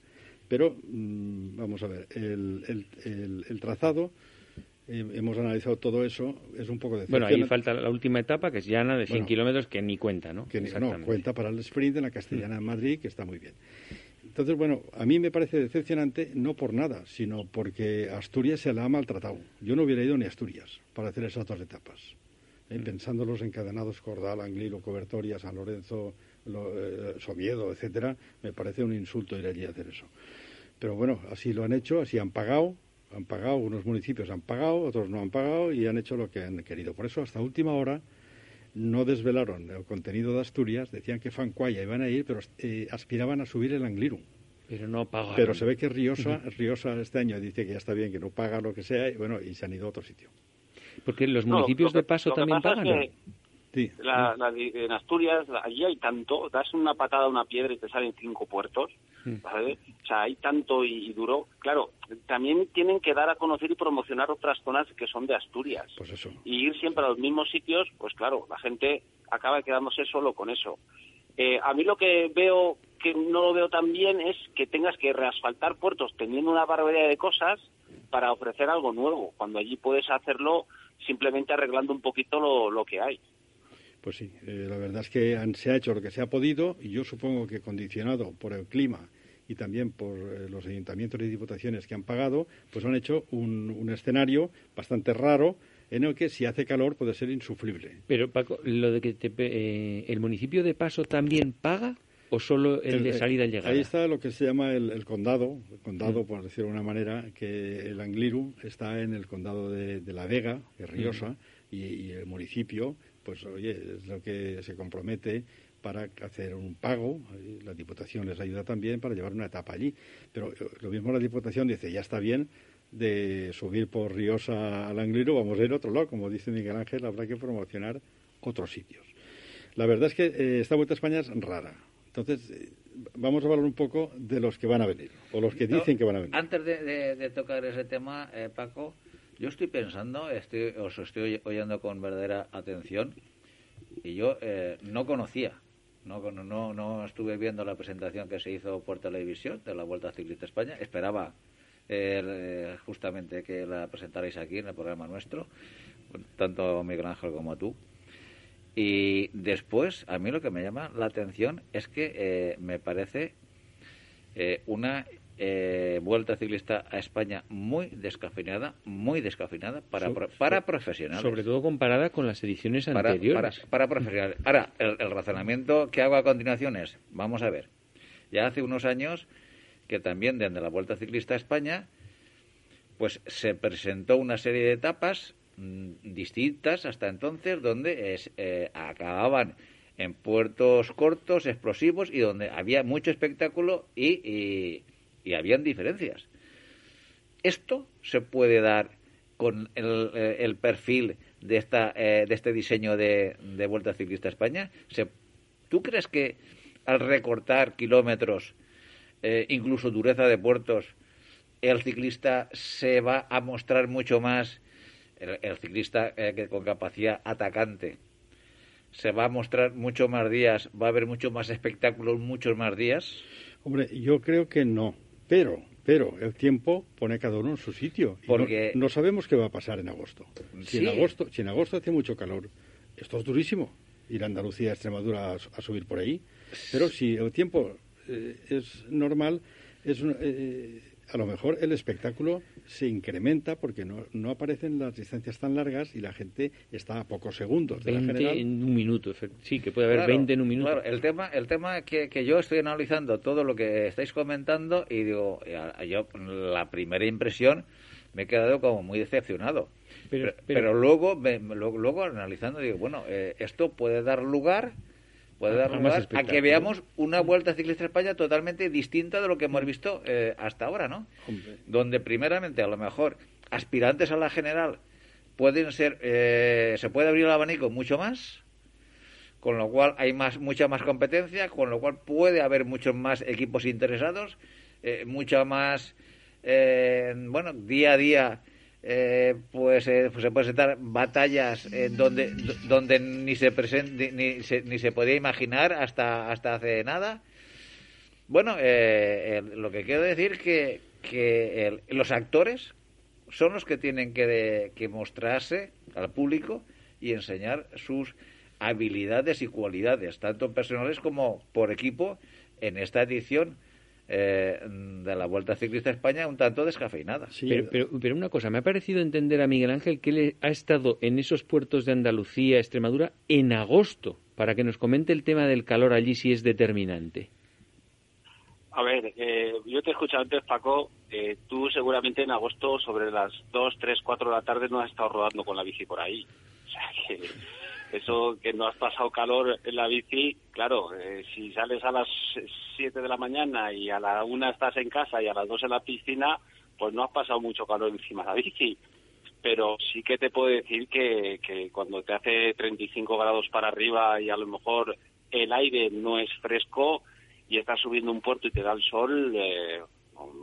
Pero, mm, vamos a ver, el, el trazado eh, hemos analizado todo eso, es un poco de... Bueno, ahí falta la última etapa, que es llana de 100 kilómetros, que ni cuenta, ¿no? Que no, cuenta para el sprint en la Castellana de Madrid, que está muy bien. Entonces, bueno, a mí me parece decepcionante, no por nada, sino porque Asturias se la ha maltratado. Yo no hubiera ido ni a Asturias para hacer esas dos etapas. ¿eh? Mm. Pensando los encadenados Cordal, Angliro, Cobertoria, San Lorenzo, lo, eh, Somiedo, etcétera, me parece un insulto ir allí a hacer eso. Pero bueno, así lo han hecho, así han pagado, han pagado, unos municipios han pagado, otros no han pagado y han hecho lo que han querido. Por eso, hasta última hora, no desvelaron el contenido de Asturias, decían que Fancuaya iban a ir, pero eh, aspiraban a subir el Angliru. Pero no pagaron. Pero se ve que Riosa, Riosa este año dice que ya está bien, que no paga lo que sea, y bueno, y se han ido a otro sitio. Porque los municipios de paso también pagan. La, en Asturias, allí hay tanto, das una patada a una piedra y te salen cinco puertos. O sea, hay tanto y, duro. Claro, también tienen que dar a conocer y promocionar otras zonas que son de Asturias. Pues eso. Y ir siempre a los mismos sitios, pues claro, la gente acaba quedándose solo con eso. Eh, a mí lo que veo que no lo veo tan bien es que tengas que reasfaltar puertos teniendo una barbaridad de cosas para ofrecer algo nuevo, cuando allí puedes hacerlo simplemente arreglando un poquito lo que hay. Pues sí, eh, la verdad es que se ha hecho lo que se ha podido y yo supongo que condicionado por el clima y también por eh, los ayuntamientos y diputaciones que han pagado, pues han hecho un, escenario bastante raro en el que si hace calor puede ser insufrible. Pero Paco, lo de que eh, el municipio de Paso también paga o solo el, de salida y llegada. Ahí está lo que se llama el, condado, el condado mm. por decirlo de una manera, que el Angliru está en el condado de, La Vega, de Riosa, mm. y el municipio pues oye, es lo que se compromete para hacer un pago. La Diputación les ayuda también para llevar una etapa allí. Pero eh, lo mismo la Diputación dice, ya está bien de subir por Riosa al Angliro, vamos a ir a otro lado. Como dice Miguel Ángel, habrá que promocionar otros sitios. La verdad es que eh, esta Vuelta a España es rara. Entonces, eh, vamos a hablar un poco de los que van a venir, o los que dicen que van a venir. Antes de, tocar ese tema, Paco, yo estoy pensando, estoy, os estoy oyendo con verdadera atención, y yo eh, no conocía, no, no, no estuve viendo la presentación que se hizo por televisión de la Vuelta Ciclista España, esperaba eh, justamente que la presentarais aquí en el programa nuestro, tanto Miguel Ángel como tú. Y después, a mí lo que me llama la atención es que eh, me parece una eh, vuelta ciclista a España muy descafeinada, muy descafeinada para, para profesionales. Sobre todo comparada con las ediciones anteriores. Para, profesionales. Ahora, el, razonamiento que hago a continuación es, vamos a ver, ya hace unos años que también desde la Vuelta Ciclista a España, pues se presentó una serie de etapas mm, distintas hasta entonces donde es, eh, acababan en puertos cortos, explosivos y donde había mucho espectáculo y y habían diferencias. Esto se puede dar con el, eh, perfil de, esta, eh, de este diseño de, Vuelta Ciclista a España. ¿Tú crees que al recortar kilómetros, eh, incluso dureza de puertos, el ciclista se va a mostrar mucho más, el, ciclista con capacidad atacante, se va a mostrar mucho más días, va a haber mucho más espectáculos muchos más días? Hombre, yo creo que no. Pero, pero el tiempo pone cada uno en su sitio. Porque no, sabemos qué va a pasar en agosto. Si, en agosto. si en agosto hace mucho calor, esto es durísimo. Ir a Andalucía, a Extremadura a, subir por ahí. Pero si el tiempo eh, es normal, es eh, a lo mejor el espectáculo se incrementa porque no, no aparecen las distancias tan largas y la gente está a pocos segundos de 20 la en un minuto, sí, que puede haber 20 en un minuto. Claro, el tema, el tema que, que yo estoy analizando todo lo que estáis comentando y digo, yo la primera impresión me he quedado como muy decepcionado. Pero, pero, luego, luego, analizando digo, bueno, eh, esto puede dar lugar puede dar lugar a que veamos una vuelta ciclista a España totalmente distinta de lo que hemos visto eh, hasta ahora, ¿no? Donde primeramente a lo mejor aspirantes a la general pueden ser, eh, se puede abrir el abanico mucho más, con lo cual hay más, mucha más competencia, con lo cual puede haber muchos más equipos interesados, eh, mucha más, eh, bueno, día a día, eh, pues, eh, pues se pueden sentar batallas donde, donde ni se, ni, se, ni se podía imaginar hasta, hasta hace nada. Bueno, lo que quiero decir que, que los actores son los que tienen que, que mostrarse al público y enseñar sus habilidades y cualidades, tanto personales como por equipo, en esta edición eh, de la Vuelta Ciclista España un tanto descafeinada. pero, pero, una cosa, me ha parecido entender a Miguel Ángel que él ha estado en esos puertos de Andalucía, Extremadura, en agosto, para que nos comente el tema del calor allí si es determinante. A ver, eh, yo te he escuchado antes, Paco. Eh, tú seguramente en agosto, sobre las 2, 3, 4 de la tarde, no has estado rodando con la bici por ahí. O sea que eso que no has pasado calor en la bici, claro, eh, si sales a las 7 de la mañana y a la 1 estás en casa y a las 2 en la piscina, pues no has pasado mucho calor encima de la bici. Pero sí que te puedo decir que, que cuando te hace 35 grados para arriba y a lo mejor el aire no es fresco y estás subiendo un puerto y te da el sol, eh,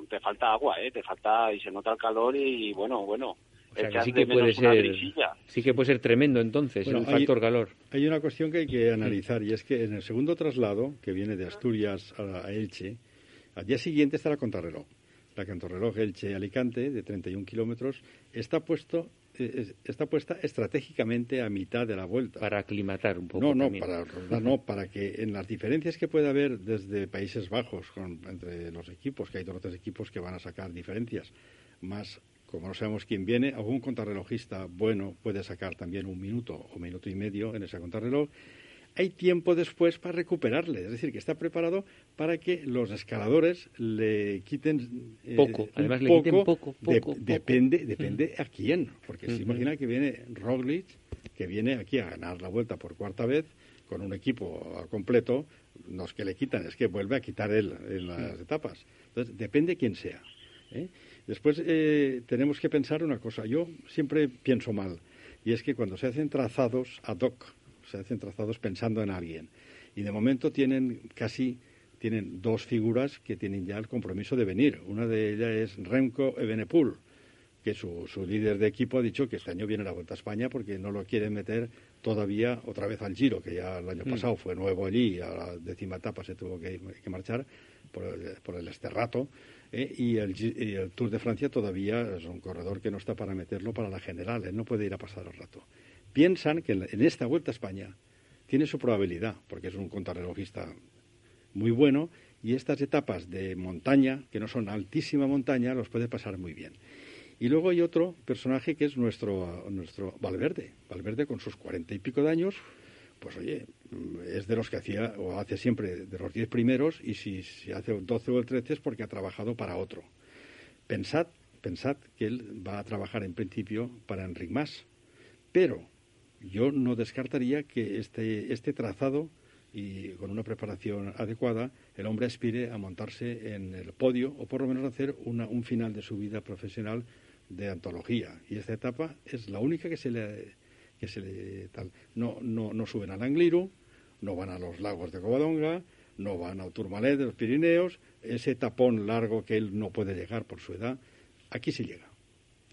te falta agua, ¿eh? te falta y se nota el calor y bueno, bueno, sí que puede ser, sí que puede ser tremendo entonces el factor calor. Hay una cuestión que hay que analizar y es que en el segundo traslado que viene de Asturias a, Elche, al día siguiente está la contrarreloj. La contrarreloj Elche-Alicante de 31 kilómetros está puesto eh, está puesta estratégicamente a mitad de la vuelta. Para aclimatar un poco. No, no, para, no, para que en las diferencias que puede haber desde Países Bajos con, entre los equipos, que hay dos o tres equipos que van a sacar diferencias, más como no sabemos quién viene, algún contrarrelojista bueno puede sacar también un minuto o minuto y medio en ese contrarreloj. Hay tiempo después para recuperarle, es decir, que está preparado para que los escaladores le quiten eh, poco, además le quiten poco, poco, depende, depende a quién, porque se imagina que viene Roglic, que viene aquí a ganar la vuelta por cuarta vez con un equipo completo, no es que le quitan, es que vuelve a quitar él en las etapas. Entonces, depende quién sea. ¿Eh? Después eh, tenemos que pensar una cosa. Yo siempre pienso mal, y es que cuando se hacen trazados ad hoc, se hacen trazados pensando en alguien, y de momento tienen casi tienen dos figuras que tienen ya el compromiso de venir. Una de ellas es Remco Evenepoel, que su, su, líder de equipo ha dicho que este año viene la Vuelta a España porque no lo quiere meter todavía otra vez al Giro, que ya el año mm. pasado fue nuevo allí y a la décima etapa se tuvo que, marchar por el, por el esterrato. ¿eh? y, el, Tour de Francia todavía es un corredor que no está para meterlo para la general, él no puede ir a pasar el rato. Piensan que en, esta Vuelta a España tiene su probabilidad, porque es un contrarrelojista muy bueno, y estas etapas de montaña, que no son altísima montaña, los puede pasar muy bien. Y luego hay otro personaje que es nuestro, nuestro Valverde. Valverde con sus cuarenta y pico de años, pues oye, es de los que hacía o hace siempre de los diez primeros y si, hace doce o el trece es porque ha trabajado para otro. Pensad, pensad que él va a trabajar en principio para Enric Mas, pero yo no descartaría que este, este trazado y con una preparación adecuada el hombre aspire a montarse en el podio o por lo menos hacer una, un final de su vida profesional de antología. Y esta etapa es la única que se le que se le tal. No, no, no suben al Angliru, no van a los lagos de Covadonga, no van a Turmalet de los Pirineos, ese tapón largo que él no puede llegar por su edad, aquí sí llega,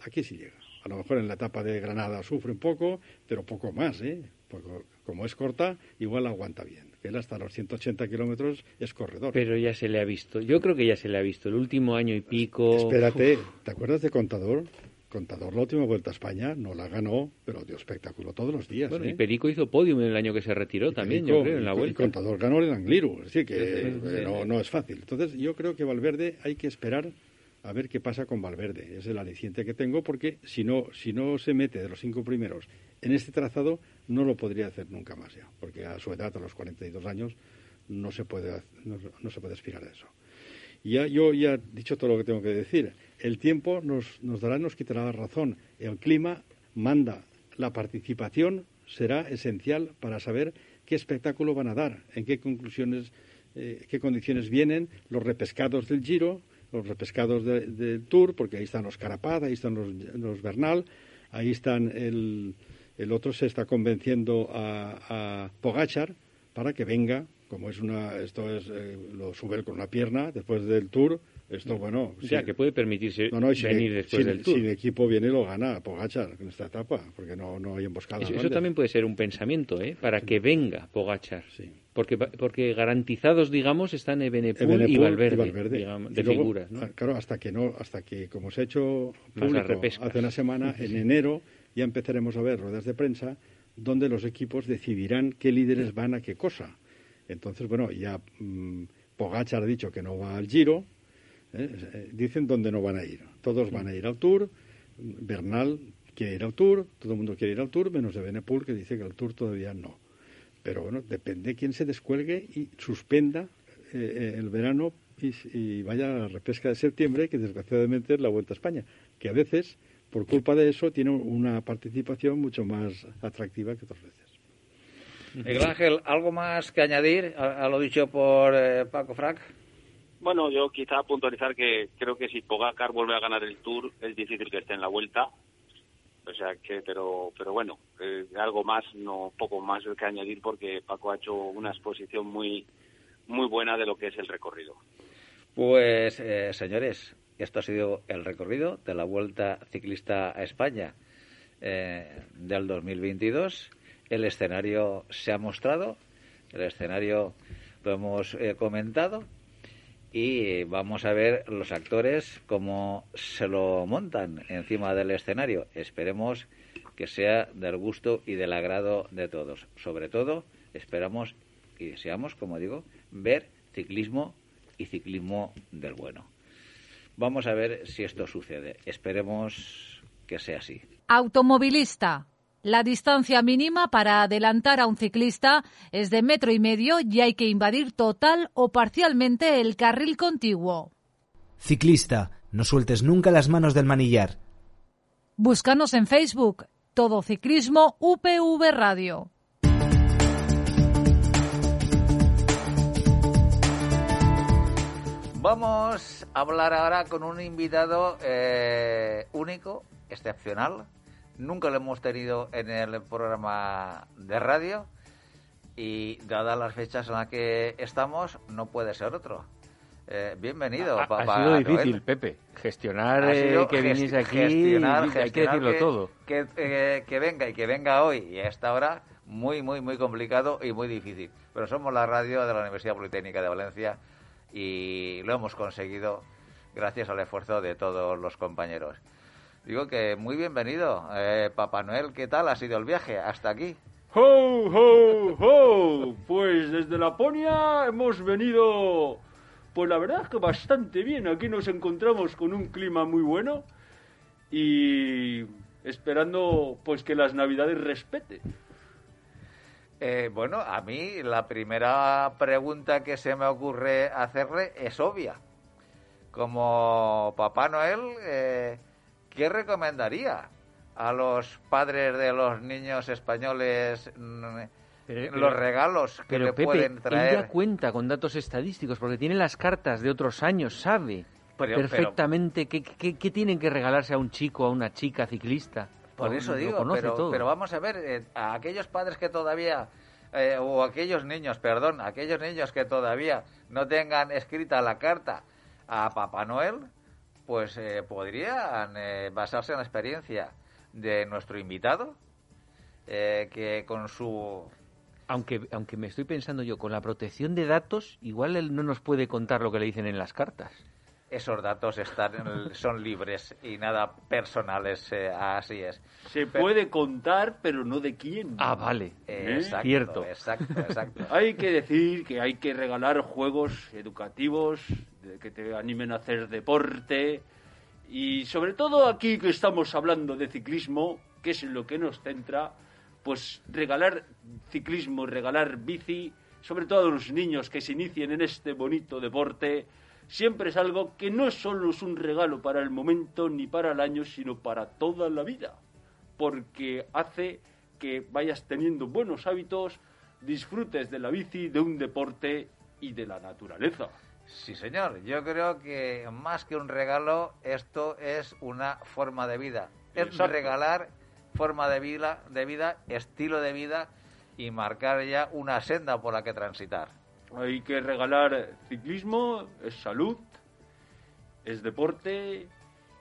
aquí sí llega. A lo mejor en la etapa de Granada sufre un poco, pero poco más, ¿eh? Porque como es corta, igual aguanta bien. Él hasta los 180 kilómetros es corredor. Pero ya se le ha visto. Yo creo que ya se le ha visto. El último año y pico. Espérate, ¿te acuerdas de Contador? Contador la última vuelta a España no la ganó, pero dio espectáculo todos los días. Bueno, y ¿eh? Perico hizo podium en el año que se retiró también, yo creo, en la vuelta. Y Contador ganó el Angliru, decir, que no, no, es fácil. Entonces, yo creo que Valverde hay que esperar a ver qué pasa con Valverde. Es el aliciente que tengo porque si no, si no se mete de los cinco primeros en este trazado, no lo podría hacer nunca más ya, porque a su edad, a los 42 años, no se puede, no, se puede aspirar a eso. Y ya, yo ya he dicho todo lo que tengo que decir el tiempo nos, nos dará, nos quitará la razón. El clima manda. La participación será esencial para saber qué espectáculo van a dar, en qué conclusiones, eh, qué condiciones vienen los repescados del Giro, los repescados del Tour, porque ahí están los Carapaz, ahí están los, Bernal, ahí están el, el otro se está convenciendo a, a Pogachar para que venga, como es una, esto es, eh, lo sube con una pierna después del Tour, esto, bueno... O sea, que puede permitirse no, no, venir después del Tour. Si el equipo viene, lo gana Pogachar en esta etapa, porque no, no hay emboscadas. Eso, también puede ser un pensamiento, ¿eh? Para que venga Pogachar. Sí. Porque, porque garantizados, digamos, están Ebenepul, Evenepoel y Valverde, y Valverde. digamos, Y de luego, figuras, ¿no? Claro, hasta que no, hasta que como se ha hecho público hace una semana, en enero ya empezaremos a ver ruedas de prensa donde los equipos decidirán qué líderes van a qué cosa. Entonces, bueno, ya mm, Pogacar ha dicho que no va al Giro, ¿eh? Eh, dicen dónde no van a ir. Todos van a ir al Tour, Bernal quiere ir al Tour, todo el mundo quiere ir al Tour, menos de Benepul que dice que al Tour todavía no. Pero bueno, depende quién se descuelgue y suspenda eh, eh, el verano y, y vaya a la repesca de septiembre, que desgraciadamente es la Vuelta a España, que a veces, por culpa de eso, tiene una participación mucho más atractiva que otras veces. Miguel Ángel, ¿algo más que añadir a, a lo dicho por eh, Paco Frac? Bueno, yo quizá puntualizar que creo que si Pogacar vuelve a ganar el Tour es difícil que esté en la vuelta. O sea que, pero, pero bueno, eh, algo más, no poco más que añadir porque Paco ha hecho una exposición muy, muy buena de lo que es el recorrido. Pues, eh, señores, esto ha sido el recorrido de la Vuelta Ciclista a España eh, del 2022. El escenario se ha mostrado, el escenario lo hemos eh, comentado y vamos a ver los actores cómo se lo montan encima del escenario. Esperemos que sea del gusto y del agrado de todos. Sobre todo, esperamos y deseamos, como digo, ver ciclismo y ciclismo del bueno. Vamos a ver si esto sucede. Esperemos que sea así. Automovilista. La distancia mínima para adelantar a un ciclista es de metro y medio y hay que invadir total o parcialmente el carril contiguo. Ciclista, no sueltes nunca las manos del manillar. Búscanos en Facebook. Todo Ciclismo UPV Radio. Vamos a hablar ahora con un invitado eh, único, excepcional. Nunca lo hemos tenido en el programa de radio y dadas las fechas en las que estamos, no puede ser otro. Eh, bienvenido, Ha, ha papá sido difícil, Noel. Pepe. Gestionar eh, que viniese aquí, gestionar- hay que gestionar decirlo que- todo. Que, eh, que venga y que venga hoy y a esta hora, muy, muy, muy complicado y muy difícil. Pero somos la radio de la Universidad Politécnica de Valencia y lo hemos conseguido gracias al esfuerzo de todos los compañeros. Digo que muy bienvenido, eh, Papá Noel. ¿Qué tal ha sido el viaje hasta aquí? ¡Ho, ho, ho! Pues desde Laponia hemos venido, pues la verdad es que bastante bien. Aquí nos encontramos con un clima muy bueno y esperando pues que las navidades respeten. Eh, bueno, a mí la primera pregunta que se me ocurre hacerle es obvia. Como Papá Noel, eh, ¿qué recomendaría a los padres de los niños españoles mm, Pero- los regalos que Pero le Pepe, pueden traer? ya cuenta con datos estadísticos porque tiene las cartas de otros años, sabe Pero- perfectamente qué, qué- qué tienen que regalarse a un chico, a una chica ciclista. Por eso digo, pero vamos a ver, eh, a aquellos padres que todavía, eh, o aquellos niños, perdón, aquellos niños que todavía no tengan escrita la carta a Papá Noel, pues eh, podrían eh, basarse en la experiencia de nuestro invitado, eh, que con su... Aunque, aunque me estoy pensando yo, con la protección de datos, igual él no nos puede contar lo que le dicen en las cartas. Esos datos están, son libres y nada personales, eh, así es. Se Pero- puede contar, pero no de quién. Ah, vale. Eh, exacto, Cierto. exacto, exacto. Hay que decir que hay que regalar juegos educativos de que te animen a hacer deporte y sobre todo aquí que estamos hablando de ciclismo, que es en lo que nos centra, pues regalar ciclismo, regalar bici, sobre todo a los niños que se inicien en este bonito deporte, siempre es algo que no solo es un regalo para el momento ni para el año, sino para toda la vida, porque hace que vayas teniendo buenos hábitos, disfrutes de la bici, de un deporte y de la naturaleza. Sí, señor. Yo creo que más que un regalo, esto es una forma de vida. Es regalar forma de vida, de vida, estilo de vida y marcar ya una senda por la que transitar. Hay que regalar ciclismo, es salud, es deporte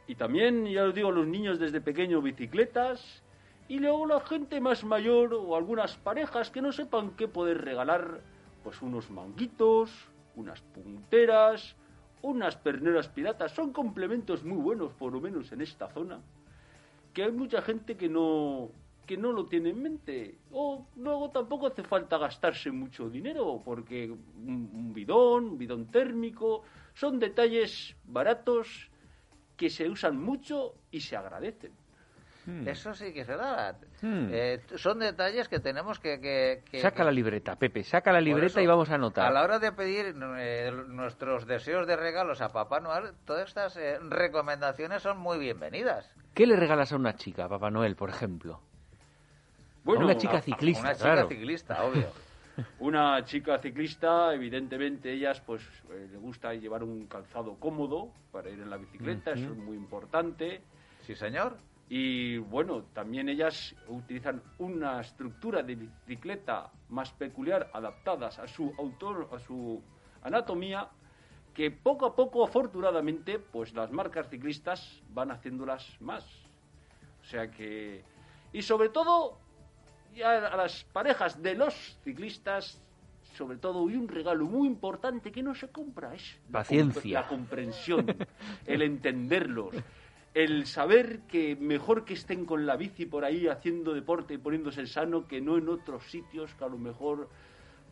y también, ya os digo, los niños desde pequeños bicicletas y luego la gente más mayor o algunas parejas que no sepan qué poder regalar, pues unos manguitos, unas punteras, unas perneras piratas. Son complementos muy buenos, por lo menos en esta zona, que hay mucha gente que no que no lo tiene en mente. O luego tampoco hace falta gastarse mucho dinero, porque un, un bidón, un bidón térmico, son detalles baratos que se usan mucho y se agradecen. Hmm. Eso sí que es verdad. Hmm. Eh, son detalles que tenemos que... que- que- Saca que- la libreta, Pepe, saca la libreta eso, y vamos a A anotar. la hora de pedir eh, nuestros deseos de regalos a Papá Noel, todas estas eh, recomendaciones son muy bienvenidas. ¿Qué le regalas a una chica, a Papá Noel, por ejemplo? Bueno, a una chica ciclista, Una chica claro. ciclista, obvio. Una chica ciclista, evidentemente ellas pues eh, le gusta llevar un calzado cómodo para ir en la bicicleta, eso es muy importante. Sí, señor. Y bueno, también ellas utilizan una estructura de bicicleta más peculiar, adaptadas a su autor, a su anatomía, que poco a poco, afortunadamente, pues las marcas ciclistas van haciéndolas más. O sea que y sobre todo ya a las parejas de los ciclistas, sobre todo, y un regalo muy importante que no se compra es la Paciencia. la comprensión, el entenderlos, el saber que mejor que estén con la bici por ahí haciendo deporte y poniéndose sano que no en otros sitios que a lo mejor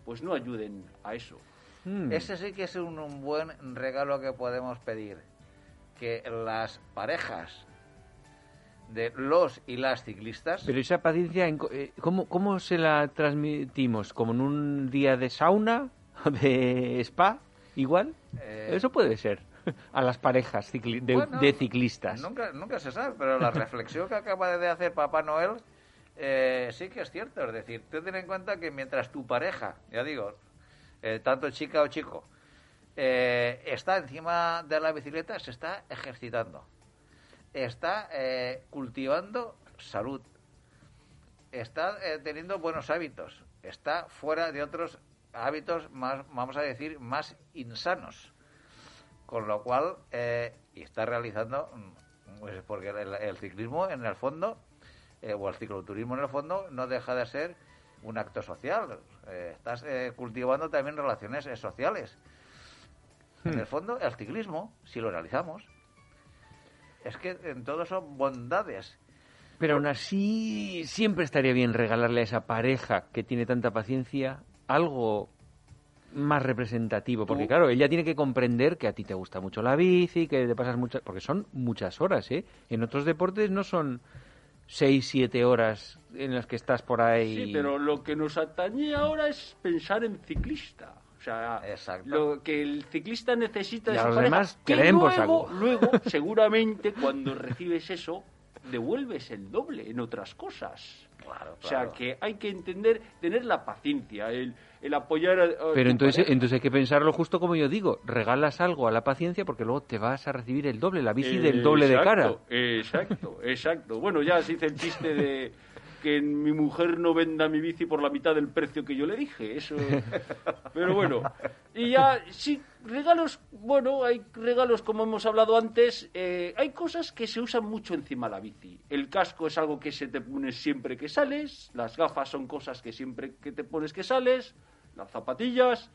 pues no ayuden a eso. Hmm. Ese sí que es un, un buen regalo que podemos pedir. Que las parejas de los y las ciclistas... Pero esa paciencia, eh, ¿cómo, ¿cómo se la transmitimos? ¿Como en un día de sauna? ¿O de spa? ¿Igual? Eh, Eso puede ser. A las parejas cicli- de, Bueno, de ciclistas. Nunca, nunca se sabe, pero la reflexión que acaba de hacer Papá Noel eh, sí que es cierto. Es decir, tú ten en cuenta que mientras tu pareja, ya digo, eh, tanto chica o chico, eh, está encima de la bicicleta, se está ejercitando. Está eh, cultivando salud. Está eh, teniendo buenos hábitos. Está fuera de otros hábitos más, vamos a decir, más insanos con lo cual eh, y está realizando mm, pues porque el, el ciclismo en el fondo eh, o el cicloturismo en el fondo no deja de ser un acto social Eh, estás eh, cultivando también relaciones sociales en el fondo el ciclismo si lo realizamos es que en todo son bondades Pero aún así, siempre estaría bien regalarle a esa pareja que tiene tanta paciencia algo más representativo. Porque, Tú- claro, ella tiene que comprender que a ti te gusta mucho la bici, que te pasas muchas. Porque son muchas horas, ¿eh? En otros deportes no son seis, siete horas en las que estás por ahí. Sí, pero lo que nos atañe ahora es pensar en ciclista. O sea, Exacto. lo que el ciclista necesita Y de a los pareja, demás que por luego, saco. luego, seguramente, cuando recibes eso, devuelves el doble en otras cosas. claro, O sea, que hay que entender, tener la paciencia, el, el apoyar a, a Pero entonces, pareja. entonces hay que pensarlo justo como yo digo. Regalas algo a la paciencia porque luego te vas a recibir el doble, la bici del doble de cara. Exacto, Exacto, exacto. Bueno, ya se hizo el chiste de que mi mujer no venda mi bici por la mitad del precio que yo le dije. Eso. Pero bueno. Y ya, sí, regalos, bueno, hay regalos como hemos hablado antes. eh, hay cosas que se usan mucho encima de la bici. El casco es algo que se te pones siempre que sales. Las gafas son cosas que siempre que te pones que sales. Las zapatillas.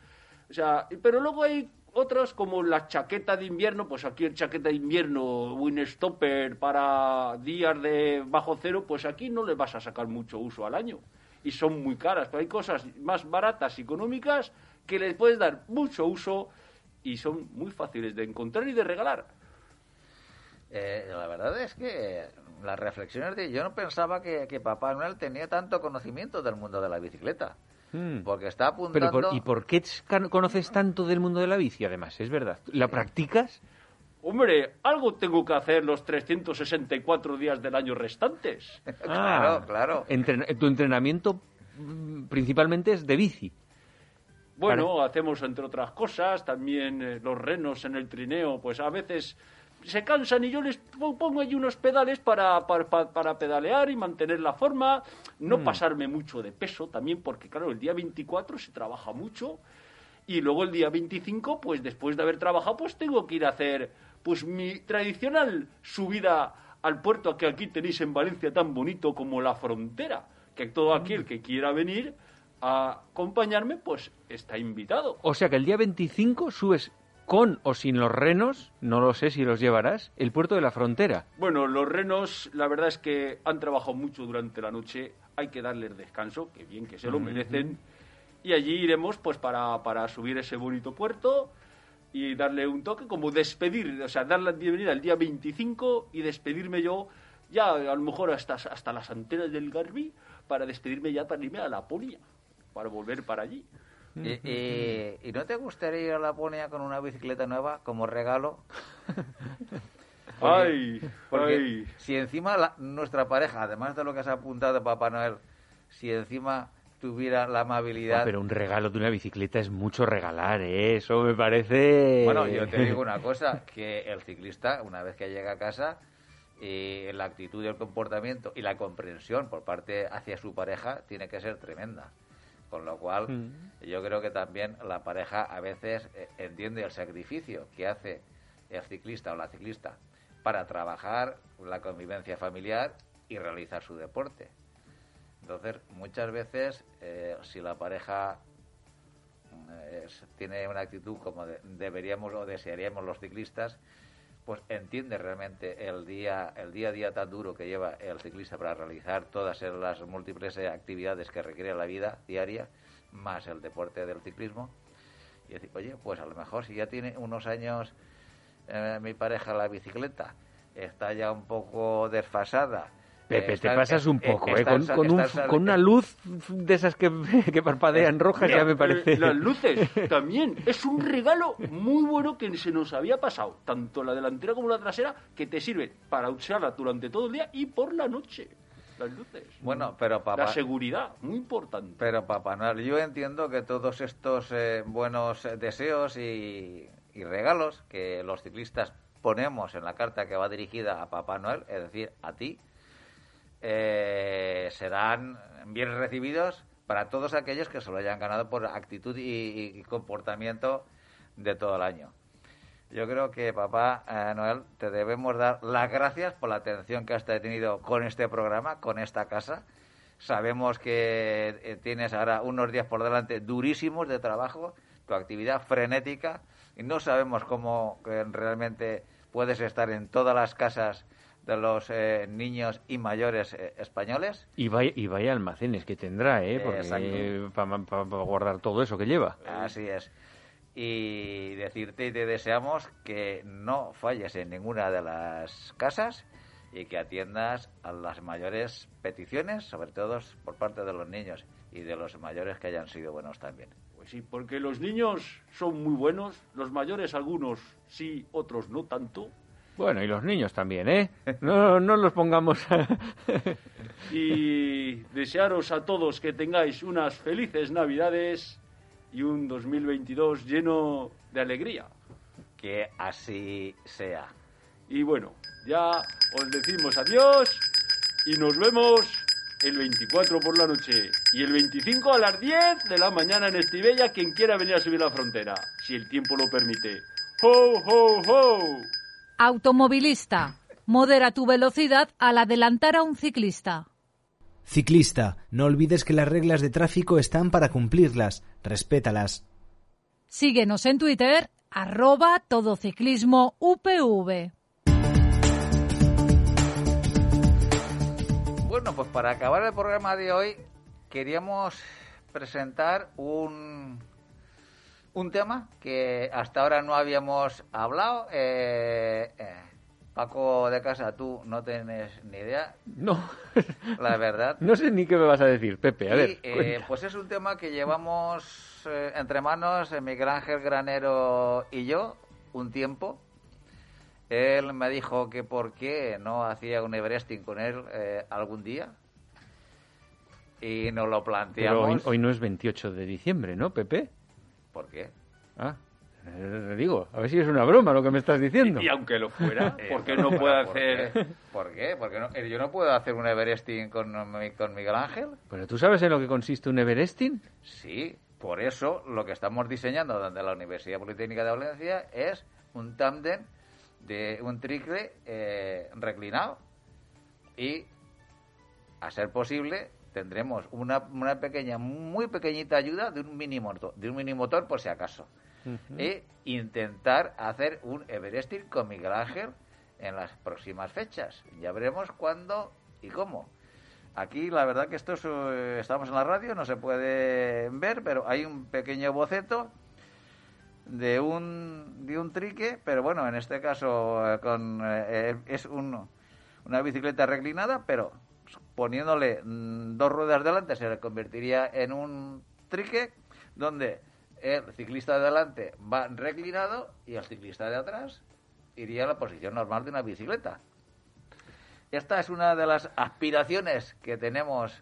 O sea, pero luego hay otros como la chaqueta de invierno, pues aquí el chaqueta de invierno, Winstopper para días de bajo cero, pues aquí no le vas a sacar mucho uso al año. Y son muy caras, pero hay cosas más baratas y económicas que les puedes dar mucho uso y son muy fáciles de encontrar y de regalar. Eh, la verdad es que las reflexiones de yo no pensaba que, que Papá Noel tenía tanto conocimiento del mundo de la bicicleta Hmm. porque está Pero apuntando por- ¿y por qué conoces tanto del mundo de la bici? Además, es verdad. ¿La practicas? Hombre, algo tengo que hacer los 364 días del año restantes. Claro, Ah, claro. entren- tu entrenamiento mm, principalmente es de bici. Bueno, hacemos entre otras cosas también eh, los renos en el trineo, pues a veces se cansan y yo les pongo allí unos pedales para, para, para pedalear y mantener la forma, no Mm. pasarme mucho de peso también, porque claro, el día 24 se trabaja mucho y luego el día 25, pues después de haber trabajado, pues tengo que ir a hacer pues mi tradicional subida al puerto que aquí tenéis en Valencia tan bonito como la frontera, que todo aquel que quiera venir a acompañarme, pues está invitado. O sea que el día 25 subes con o sin los renos, no lo sé si los llevarás, el puerto de la frontera. Bueno, los renos, la verdad es que han trabajado mucho durante la noche, hay que darles descanso, que bien que se lo merecen, y allí iremos pues para, para subir ese bonito puerto y darle un toque, como despedir, o sea, dar la bienvenida el día 25 y despedirme yo ya a lo mejor hasta, hasta las antenas del Garbi para despedirme ya para irme a Laponia, para volver para allí. ¿Y, y, y no te gustaría ir a Laponia con una bicicleta nueva como regalo? Porque- Ay, porque ay. si encima la- nuestra pareja, además de lo que has apuntado Papá Noel, si encima tuviera la amabilidad... Pero un regalo de una bicicleta es mucho regalar, ¿eh? Eso me parece... Bueno, yo te digo una cosa, que el ciclista, una vez que llega a casa, eh, la actitud y el comportamiento y la comprensión por parte hacia su pareja tiene que ser tremenda. Con lo cual, Mm. yo creo que también la pareja a veces eh, entiende el sacrificio que hace el ciclista o la ciclista para trabajar la convivencia familiar y realizar su deporte. Entonces, muchas veces, eh, si la pareja es- tiene una actitud como de- deberíamos o desearíamos los ciclistas, pues entiende realmente el día, el día a día tan duro que lleva el ciclista para realizar todas las múltiples eh, actividades que requiere la vida diaria, más el deporte del ciclismo. Y decir, oye, pues a lo mejor si ya tiene unos años eh, mi pareja la bicicleta, está ya un poco desfasada. Pepe, eh, te pasas un eh, poco, ¿eh? está- Con, está- con un- con una luz de esas que, que parpadean rojas ya me parece... Eh, Las luces también. Es un regalo muy bueno que se nos había pasado. Tanto la delantera como la trasera, que te sirve para usarla durante todo el día y por la noche. Las luces. Bueno, pero papá... La seguridad, muy importante. Pero Papá Noel, yo entiendo que todos estos eh, buenos eh, deseos y, y regalos que los ciclistas ponemos en la carta que va dirigida a Papá Noel, es decir, a ti, eh, serán bien recibidos para todos aquellos que se lo hayan ganado por actitud y, comportamiento de todo el año. Yo creo que, papá eh, Noel, te debemos dar las gracias por la atención que has tenido con este programa, con esta casa. Sabemos que eh, tienes ahora unos días por delante durísimos de trabajo, tu actividad frenética, y no sabemos cómo eh, realmente puedes estar en todas las casas de los eh, niños y mayores eh, españoles. Y vaya, y vaya almacenes que tendrá, ¿eh? Porque para guardar todo eso que lleva. Así es. Y decirte y te deseamos que no falles en ninguna de las casas y que atiendas a las mayores peticiones, sobre todo por parte de los niños y de los mayores que hayan sido buenos también. Pues sí, porque los niños son muy buenos, los mayores algunos sí, otros no tanto. Bueno, y los niños también, ¿eh? No, no los pongamos... Y desearos a todos que tengáis unas felices Navidades y un 2022 lleno de alegría. Que así sea. Y bueno, ya os decimos adiós y nos vemos el 24 por la noche y el 25 a las 10 de la mañana en Estivella quien quiera venir a subir la frontera, si el tiempo lo permite. ¡Ho, ho, ho! Automovilista. Modera tu velocidad al adelantar a un ciclista. Ciclista, no olvides que las reglas de tráfico están para cumplirlas. Respétalas. Síguenos en Twitter, arroba todociclismo UPV. Bueno, pues para acabar el programa de hoy queríamos presentar un, un tema que hasta ahora no habíamos hablado. Eh, eh, Paco de casa, tú no tienes ni idea, No, la verdad. no sé ni qué me vas a decir, Pepe. A Y, ver, eh, pues es un tema que llevamos eh, entre manos eh, Miguel Ángel Granero y yo un tiempo. Él me dijo que por qué no hacía un Everesting con él eh, algún día. Y nos lo Pero hoy, planteamos. hoy no es 28 de diciembre, ¿no, Pepe? ¿Por qué? Ah, Eh, digo, a ver si es una broma lo que me estás diciendo. Y, aunque lo fuera, Eh, ¿por qué no puede ¿por hacer...? qué? ¿Por qué? Porque no, eh, yo no puedo hacer un Everesting con, con Miguel Ángel. Pero tú sabes en lo que consiste un Everesting. Sí, por eso lo que estamos diseñando desde la Universidad Politécnica de Valencia es un tándem de un tricle eh, reclinado y, a ser posible, tendremos una, una pequeña, muy pequeñita ayuda de un mini motor, de un mini motor por si acaso. E intentar hacer un Everesting con Miguel Ángel en las próximas fechas. Ya veremos cuándo y cómo. Aquí la verdad que esto es, eh, estamos en la radio, no se puede ver, pero hay un pequeño boceto de un de un trique, pero bueno, en este caso eh, con eh, es un, una bicicleta reclinada, pero poniéndole mm, dos ruedas delante se convertiría en un trique donde el ciclista de delante va reclinado y el ciclista de atrás iría a la posición normal de una bicicleta. Esta es una de las aspiraciones que tenemos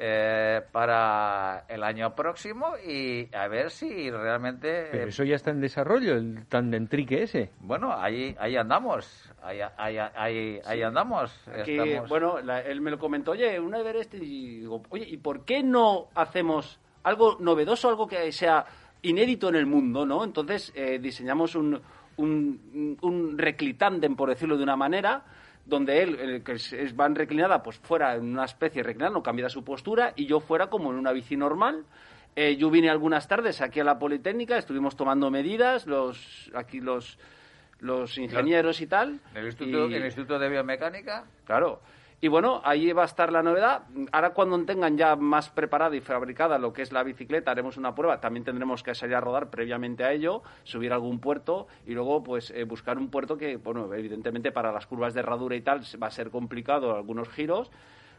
eh, para el año próximo y a ver si realmente... Pero eh, eso ya está en desarrollo, el tandemtrique ese. Bueno, ahí, ahí andamos, ahí, ahí, ahí, ahí andamos. Aquí, estamos- bueno, la- él me lo comentó, oye, un Everest, y digo, oye, ¿y por qué no hacemos algo novedoso, algo que sea inédito en el mundo, ¿no? Entonces eh, diseñamos un, un, un reclitandem, por decirlo de una manera, donde él, el que es, es- va en reclinada, pues fuera en una especie reclinada, no cambia su postura, y yo fuera como en una bici normal. Eh, yo vine algunas tardes aquí a la Politécnica, estuvimos tomando medidas, los aquí los los ingenieros y tal. El Instituto, y- el Instituto de Biomecánica, Claro. Y bueno, ahí va a estar la novedad. Ahora cuando tengan ya más preparada y fabricada lo que es la bicicleta, haremos una prueba. También tendremos que salir a rodar previamente a ello, subir a algún puerto y luego pues eh, buscar un puerto que, bueno, evidentemente para las curvas de herradura y tal va a ser complicado algunos giros.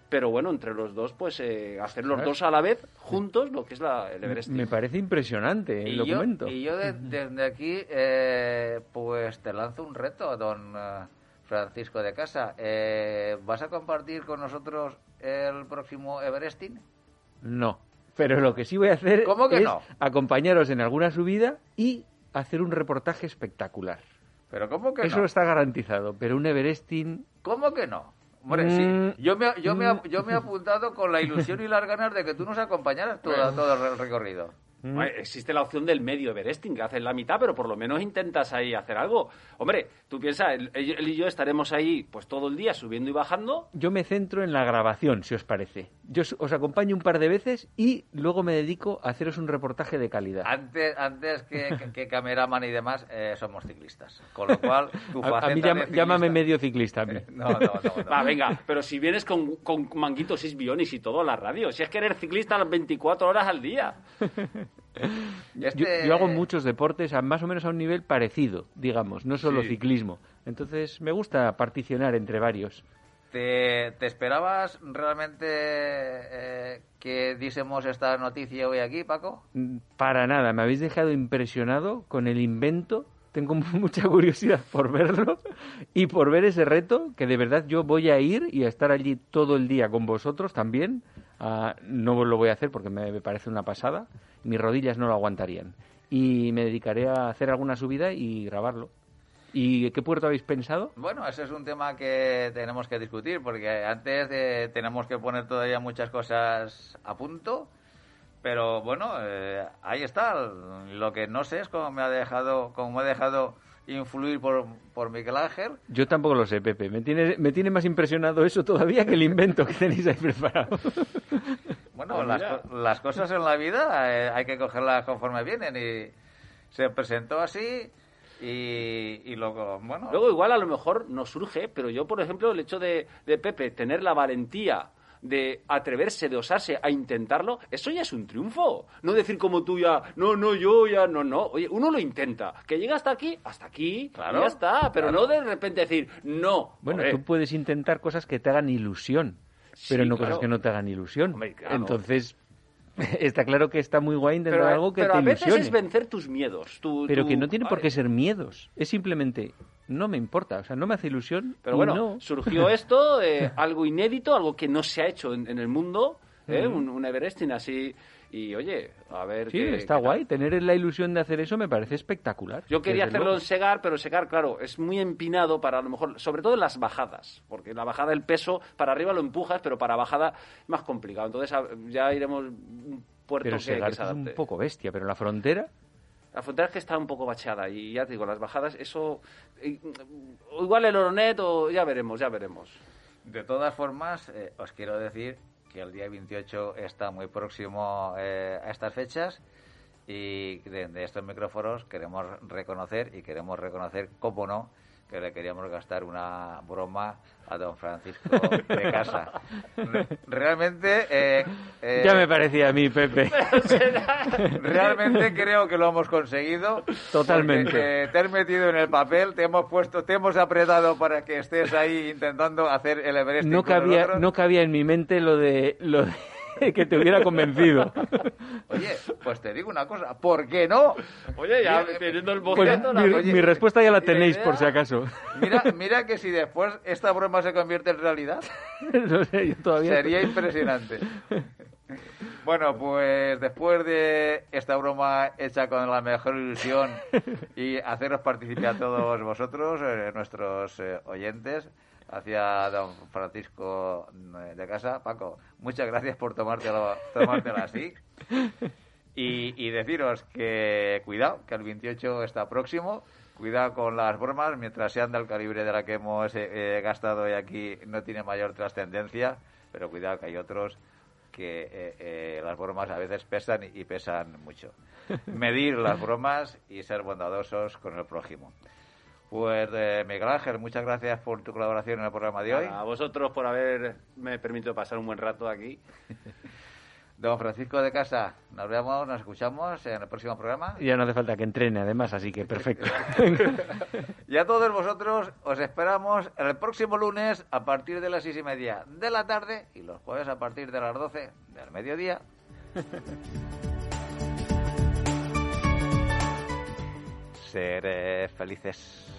Pero bueno, entre los dos, pues eh, hacer los dos a la vez, juntos, lo que es la, el Everest. Me parece impresionante el y yo, documento. y yo de- desde aquí, eh, pues te lanzo un reto, don eh, Francisco de Casa. Eh, ¿Vas a compartir con nosotros el próximo Everesting? No. Pero lo que sí voy a hacer ¿Cómo que es no? acompañaros en alguna subida y hacer un reportaje espectacular. ¿Pero cómo que Eso no? está garantizado. Pero un Everesting... ¿Cómo que no? Hombre, Mm. sí. Yo me, yo, me, he- yo me he apuntado con la ilusión y las ganas de que tú nos acompañaras todo, todo el recorrido. Bueno, Existe la opción del medio Everesting, que haces la mitad, pero por lo menos intentas ahí hacer algo. Hombre, tú piensas, él, él y yo estaremos ahí pues todo el día subiendo y bajando. Yo me centro en la grabación, si os parece. Yo os- acompaño un par de veces y luego me dedico a haceros un reportaje de calidad. Antes, antes que, que, que cameraman y demás, eh, somos ciclistas. Con lo cual, tu A, a mí llama- llámame medio ciclista. a mí. No, no, no. no. Va, venga, pero si vienes con, con manguitos 6 bionis y todo a la radio, si es que eres ciclista las 24 horas al día. Este- Yo, yo hago muchos deportes a más o menos a un nivel parecido, digamos, no solo Sí. ciclismo. Entonces me gusta particionar entre varios. ¿Te, esperabas realmente eh, que diésemos esta noticia hoy aquí, Paco? Mm, Para nada, me habéis dejado impresionado con el invento. Tengo mucha curiosidad por verlo y por ver ese reto, que de verdad yo voy a ir y a estar allí todo el día con vosotros también. Ah, no lo voy a hacer porque me parece una pasada. Mis rodillas no lo aguantarían. Y me dedicaré a hacer alguna subida y grabarlo. ¿Y qué puerto habéis pensado? Bueno, ese es un tema que tenemos que discutir porque antes de- tenemos que poner todavía muchas cosas a punto. Pero bueno, eh, ahí está. Lo que no sé es cómo me ha dejado, cómo me ha dejado influir por, por Miguel Ángel. Yo tampoco lo sé, Pepe. Me tiene, me tiene más impresionado eso todavía que el invento que tenéis ahí preparado. Bueno, Pues las, las cosas en la vida eh, hay que cogerlas conforme vienen y se presentó así y, y luego, bueno, Luego igual a lo mejor nos surge, pero yo, por ejemplo, el hecho de, de Pepe tener la valentía de atreverse, de osarse a intentarlo, eso ya es un triunfo. No decir como tú ya, no, no, yo ya, no, no. Oye, uno lo intenta. Que llega hasta aquí, hasta aquí, y ya está. Pero claro. no de repente decir, no. Bueno, Hombre, tú puedes intentar cosas que te hagan ilusión, pero Sí, no claro. cosas que no te hagan ilusión. Hombre, claro. Entonces, está claro que está muy guay intentar pero, algo que pero te a veces ilusione. es vencer tus miedos. tu- Pero tu- que no tiene por qué ser miedos. Es simplemente, no me importa. O sea, no me hace ilusión. Pero bueno, no. surgió esto, eh, algo inédito, algo que no se ha hecho en, en el mundo. ¿eh? un, un Everesting así. Y oye, a ver. Sí, qué- está qué guay. Tener la ilusión de hacer eso me parece espectacular. Yo quería hacerlo luego. en Segar, pero Segar, claro, es muy empinado para a lo mejor, sobre todo en las bajadas, porque en la bajada el peso para arriba lo empujas, pero para bajada es más complicado. Entonces ya iremos un puerto Pero que, Segar que se es un poco bestia, pero en la frontera... La frontera es que está un poco bacheada y ya te digo, las bajadas, eso. o igual el Oronet o ya veremos, ya veremos. De todas formas, eh, os quiero decir que el día 28 está muy próximo eh, a estas fechas. Y de, de estos micrófonos queremos reconocer y queremos reconocer, cómo no, que le queríamos gastar una broma a don Francisco de Casa. Re- Realmente... eh, eh, Ya me parecía a mí, Pepe. Realmente creo que lo hemos conseguido. Totalmente. porque, eh, te has metido en el papel, te hemos puesto, te hemos apretado para que estés ahí intentando hacer el Everest. No cabía, no cabía en mi mente lo de, lo de que te hubiera convencido. Oye, pues te digo una cosa, ¿por qué no? Oye, ya Mira, teniendo el Pues boceto, la- mi, oye, mi respuesta ya la tenéis, idea- por si acaso. Mira, mira que si después esta broma se convierte en realidad, No sé, yo todavía... sería impresionante. Bueno, pues después de esta broma hecha con la mejor ilusión y haceros participar a todos vosotros, eh, nuestros eh, oyentes, hacia don Francisco eh, de Casa, Paco, muchas gracias por tomártelo, tomártelo así. Y, y deciros que cuidado, que el 28 está próximo. Cuidado con las bromas, mientras sean del calibre de la que hemos eh, eh, gastado hoy aquí, no tiene mayor trascendencia, pero cuidado que hay otros que eh, eh, las bromas a veces pesan y pesan mucho. Medir las bromas y ser bondadosos con el prójimo. Pues eh, Miguel Ángel, muchas gracias por tu colaboración en el programa de hoy. A vosotros por haberme permitido pasar un buen rato aquí. Don Francisco de Casa, nos vemos, nos escuchamos en el próximo programa. Ya no hace falta que entrene, además, así que perfecto. Y a todos vosotros os esperamos el próximo lunes a partir de las seis y media de la tarde y los jueves a partir de las doce del mediodía. Seré felices.